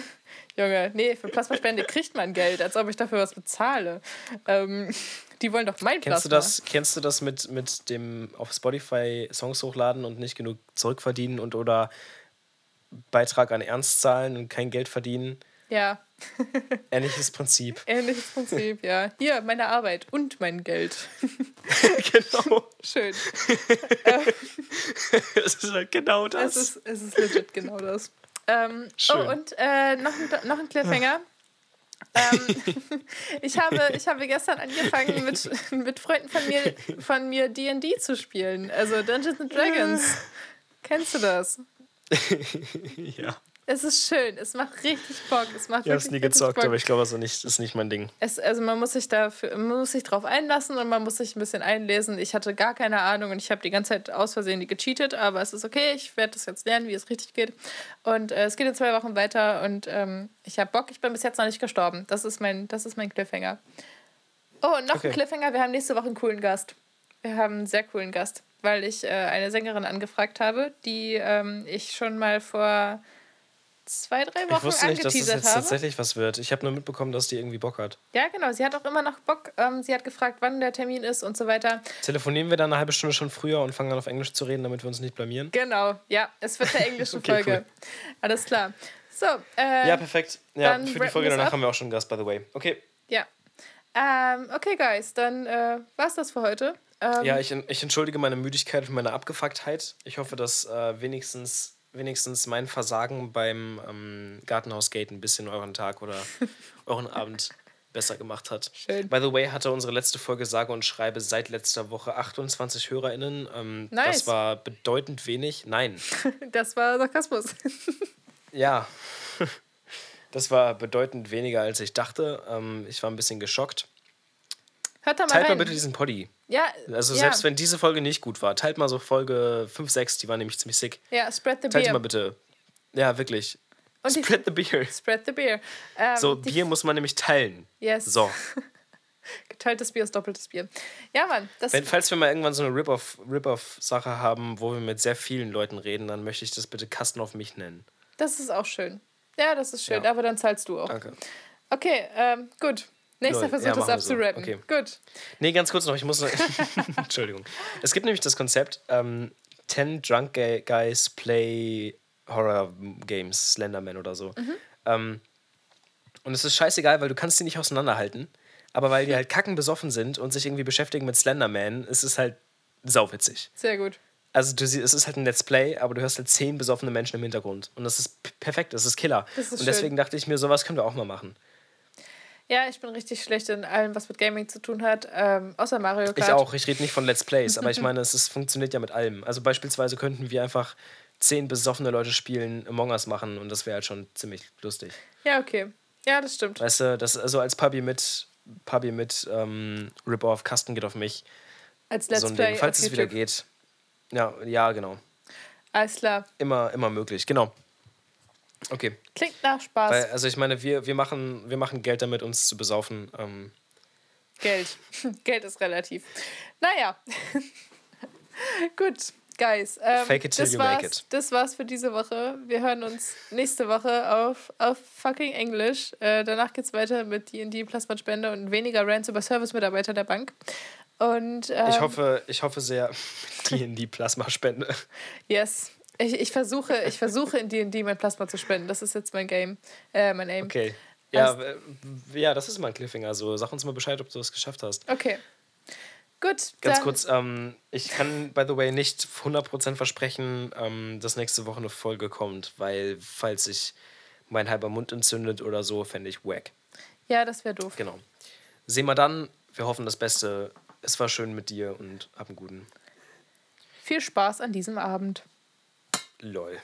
Junge, nee, für Plasmaspende kriegt man Geld, als ob ich dafür was bezahle. Ähm, die wollen doch mein kennst Plasma. Du das, kennst du das mit, mit dem auf Spotify Songs hochladen und nicht genug zurückverdienen und oder Beitrag an Ernst zahlen und kein Geld verdienen? Ja. (laughs) Ähnliches Prinzip. Ähnliches Prinzip, ja. Hier, meine Arbeit und mein Geld. (laughs) genau. Schön. es ist halt genau das. Es ist, es ist legit genau das. Ähm, Schön. Oh, und äh, noch, ein, noch ein Cliffhanger. ähm, (laughs) ich, habe, ich habe gestern angefangen, mit, mit Freunden von mir, von mir D&D zu spielen. Also Dungeons and Dragons. Kennst du das? ja. Es ist schön, es macht richtig Bock. Es macht ich habe es nie gezockt, aber ich glaube, nicht, ist nicht mein Ding. Es, also man muss sich dafür, man muss sich drauf einlassen und man muss sich ein bisschen einlesen. Ich hatte gar keine Ahnung und ich habe die ganze Zeit aus Versehen gecheatet, aber es ist okay, ich werde das jetzt lernen, wie es richtig geht. Und äh, es geht in zwei Wochen weiter und ähm, ich habe Bock, ich bin bis jetzt noch nicht gestorben. Das ist mein, das ist mein Cliffhanger. Oh, und noch okay. ein Cliffhanger, wir haben nächste Woche einen coolen Gast. Wir haben einen sehr coolen Gast, weil ich äh, eine Sängerin angefragt habe, die ähm, ich schon mal vor zwei, drei Wochen ich wusste nicht, dass das jetzt habe. tatsächlich was wird. Ich habe nur mitbekommen, dass die irgendwie Bock hat. Ja, genau. Sie hat auch immer noch Bock. Ähm, sie hat gefragt, wann der Termin ist und so weiter. Telefonieren wir dann eine halbe Stunde schon früher und fangen dann auf Englisch zu reden, damit wir uns nicht blamieren? Genau. Ja, es wird der (laughs) englische okay, Folge. Cool. Alles klar. So. Äh, ja, perfekt. Ja, für die Folge danach ab. haben wir auch schon einen Gast, by the way. Okay. Ja. Ähm, okay, Guys, dann äh, war's das für heute. Ähm, ja, ich, ich entschuldige meine Müdigkeit und meine Abgefucktheit. Ich hoffe, dass äh, wenigstens wenigstens mein Versagen beim ähm, Gartenhausgate ein bisschen euren Tag oder (laughs) euren Abend besser gemacht hat. Schön. By the way, hatte unsere letzte Folge sage und schreibe seit letzter Woche 28 HörerInnen. Ähm, nice. Das war bedeutend wenig. Nein. (laughs) das war Sarkasmus. (laughs) ja. Das war bedeutend weniger, als ich dachte. Ähm, ich war ein bisschen geschockt. Hört da mal Teilt rein. mal bitte diesen Poddy. Ja, also ja. selbst wenn diese Folge nicht gut war, teilt mal so Folge 5, 6, die war nämlich ziemlich sick. Ja, spread the teilt beer. Teilt mal bitte. Ja, wirklich. Und spread the beer. Spread the beer. Ähm, so, Bier muss man nämlich teilen. Yes. So. (laughs) Geteiltes Bier ist doppeltes Bier. Ja, Mann. Das Wenn, falls wir mal irgendwann so eine Rip-Off-Sache Rip haben, wo wir mit sehr vielen Leuten reden, dann möchte ich das bitte Kasten auf mich nennen. Das ist auch schön. Ja, das ist schön, ja. aber dann zahlst du auch. Danke. Okay, ähm, gut. Nächster Versuch, ja, das abzurappen. So. Okay. Gut. Nee, ganz kurz noch, ich muss noch. (laughs) (laughs) Entschuldigung. Es gibt nämlich das Konzept: ähm, 10 Drunk Guys Play Horror Games, Slenderman oder so. Mhm. Ähm, und es ist scheißegal, weil du kannst die nicht auseinanderhalten. Aber weil die halt kacken besoffen sind und sich irgendwie beschäftigen mit Slenderman, ist es halt sauwitzig. Sehr gut. Also du siehst, es ist halt ein Let's Play, aber du hörst halt zehn besoffene Menschen im Hintergrund. Und das ist perfekt, das ist Killer. Das ist und deswegen schön. dachte ich mir, sowas können wir auch mal machen. Ja, ich bin richtig schlecht in allem, was mit Gaming zu tun hat, ähm, außer Mario Kart. Ich auch, ich rede nicht von Let's Plays, aber ich (laughs) meine, es ist, funktioniert ja mit allem. Also beispielsweise könnten wir einfach zehn besoffene Leute spielen, Among Us machen und das wäre halt schon ziemlich lustig. Ja, okay. Ja, das stimmt. Weißt du, das also als Puppy mit Puppy mit ähm, Rip-Off, Kasten geht auf mich. Als Let's so Play. Ding, falls es wieder geht. Ja, ja, genau. Alles klar. Immer, immer möglich, genau. Okay. Klingt nach Spaß. Weil, also ich meine, wir, wir, machen, wir machen Geld damit, uns zu besaufen. Ähm. Geld. (laughs) Geld ist relativ. Naja. (laughs) Gut, Guys. Ähm, Fake it till you war's, make it. Das war's für diese Woche. Wir hören uns nächste Woche auf, auf fucking Englisch. Äh, danach geht's weiter mit D&D Plasmaspende und weniger Rants über Service-Mitarbeiter der Bank. Und, ähm, ich, hoffe, ich hoffe sehr, (laughs) D&D Plasmaspende. Yes. Ich, ich, versuche, ich versuche in D&D mein Plasma zu spenden. Das ist jetzt mein Game, äh, mein Aim. Okay. Ja, also, ja, das ist mal ein Cliffhanger. Also sag uns mal Bescheid, ob du es geschafft hast. Okay. Gut. Ganz kurz, ähm, ich kann, by the way, nicht 100% versprechen, ähm, dass nächste Woche eine Folge kommt, weil, falls sich mein halber Mund entzündet oder so, fände ich wack. Ja, das wäre doof. Genau. Sehen wir dann. Wir hoffen das Beste. Es war schön mit dir und hab einen guten. Viel Spaß an diesem Abend. Lol.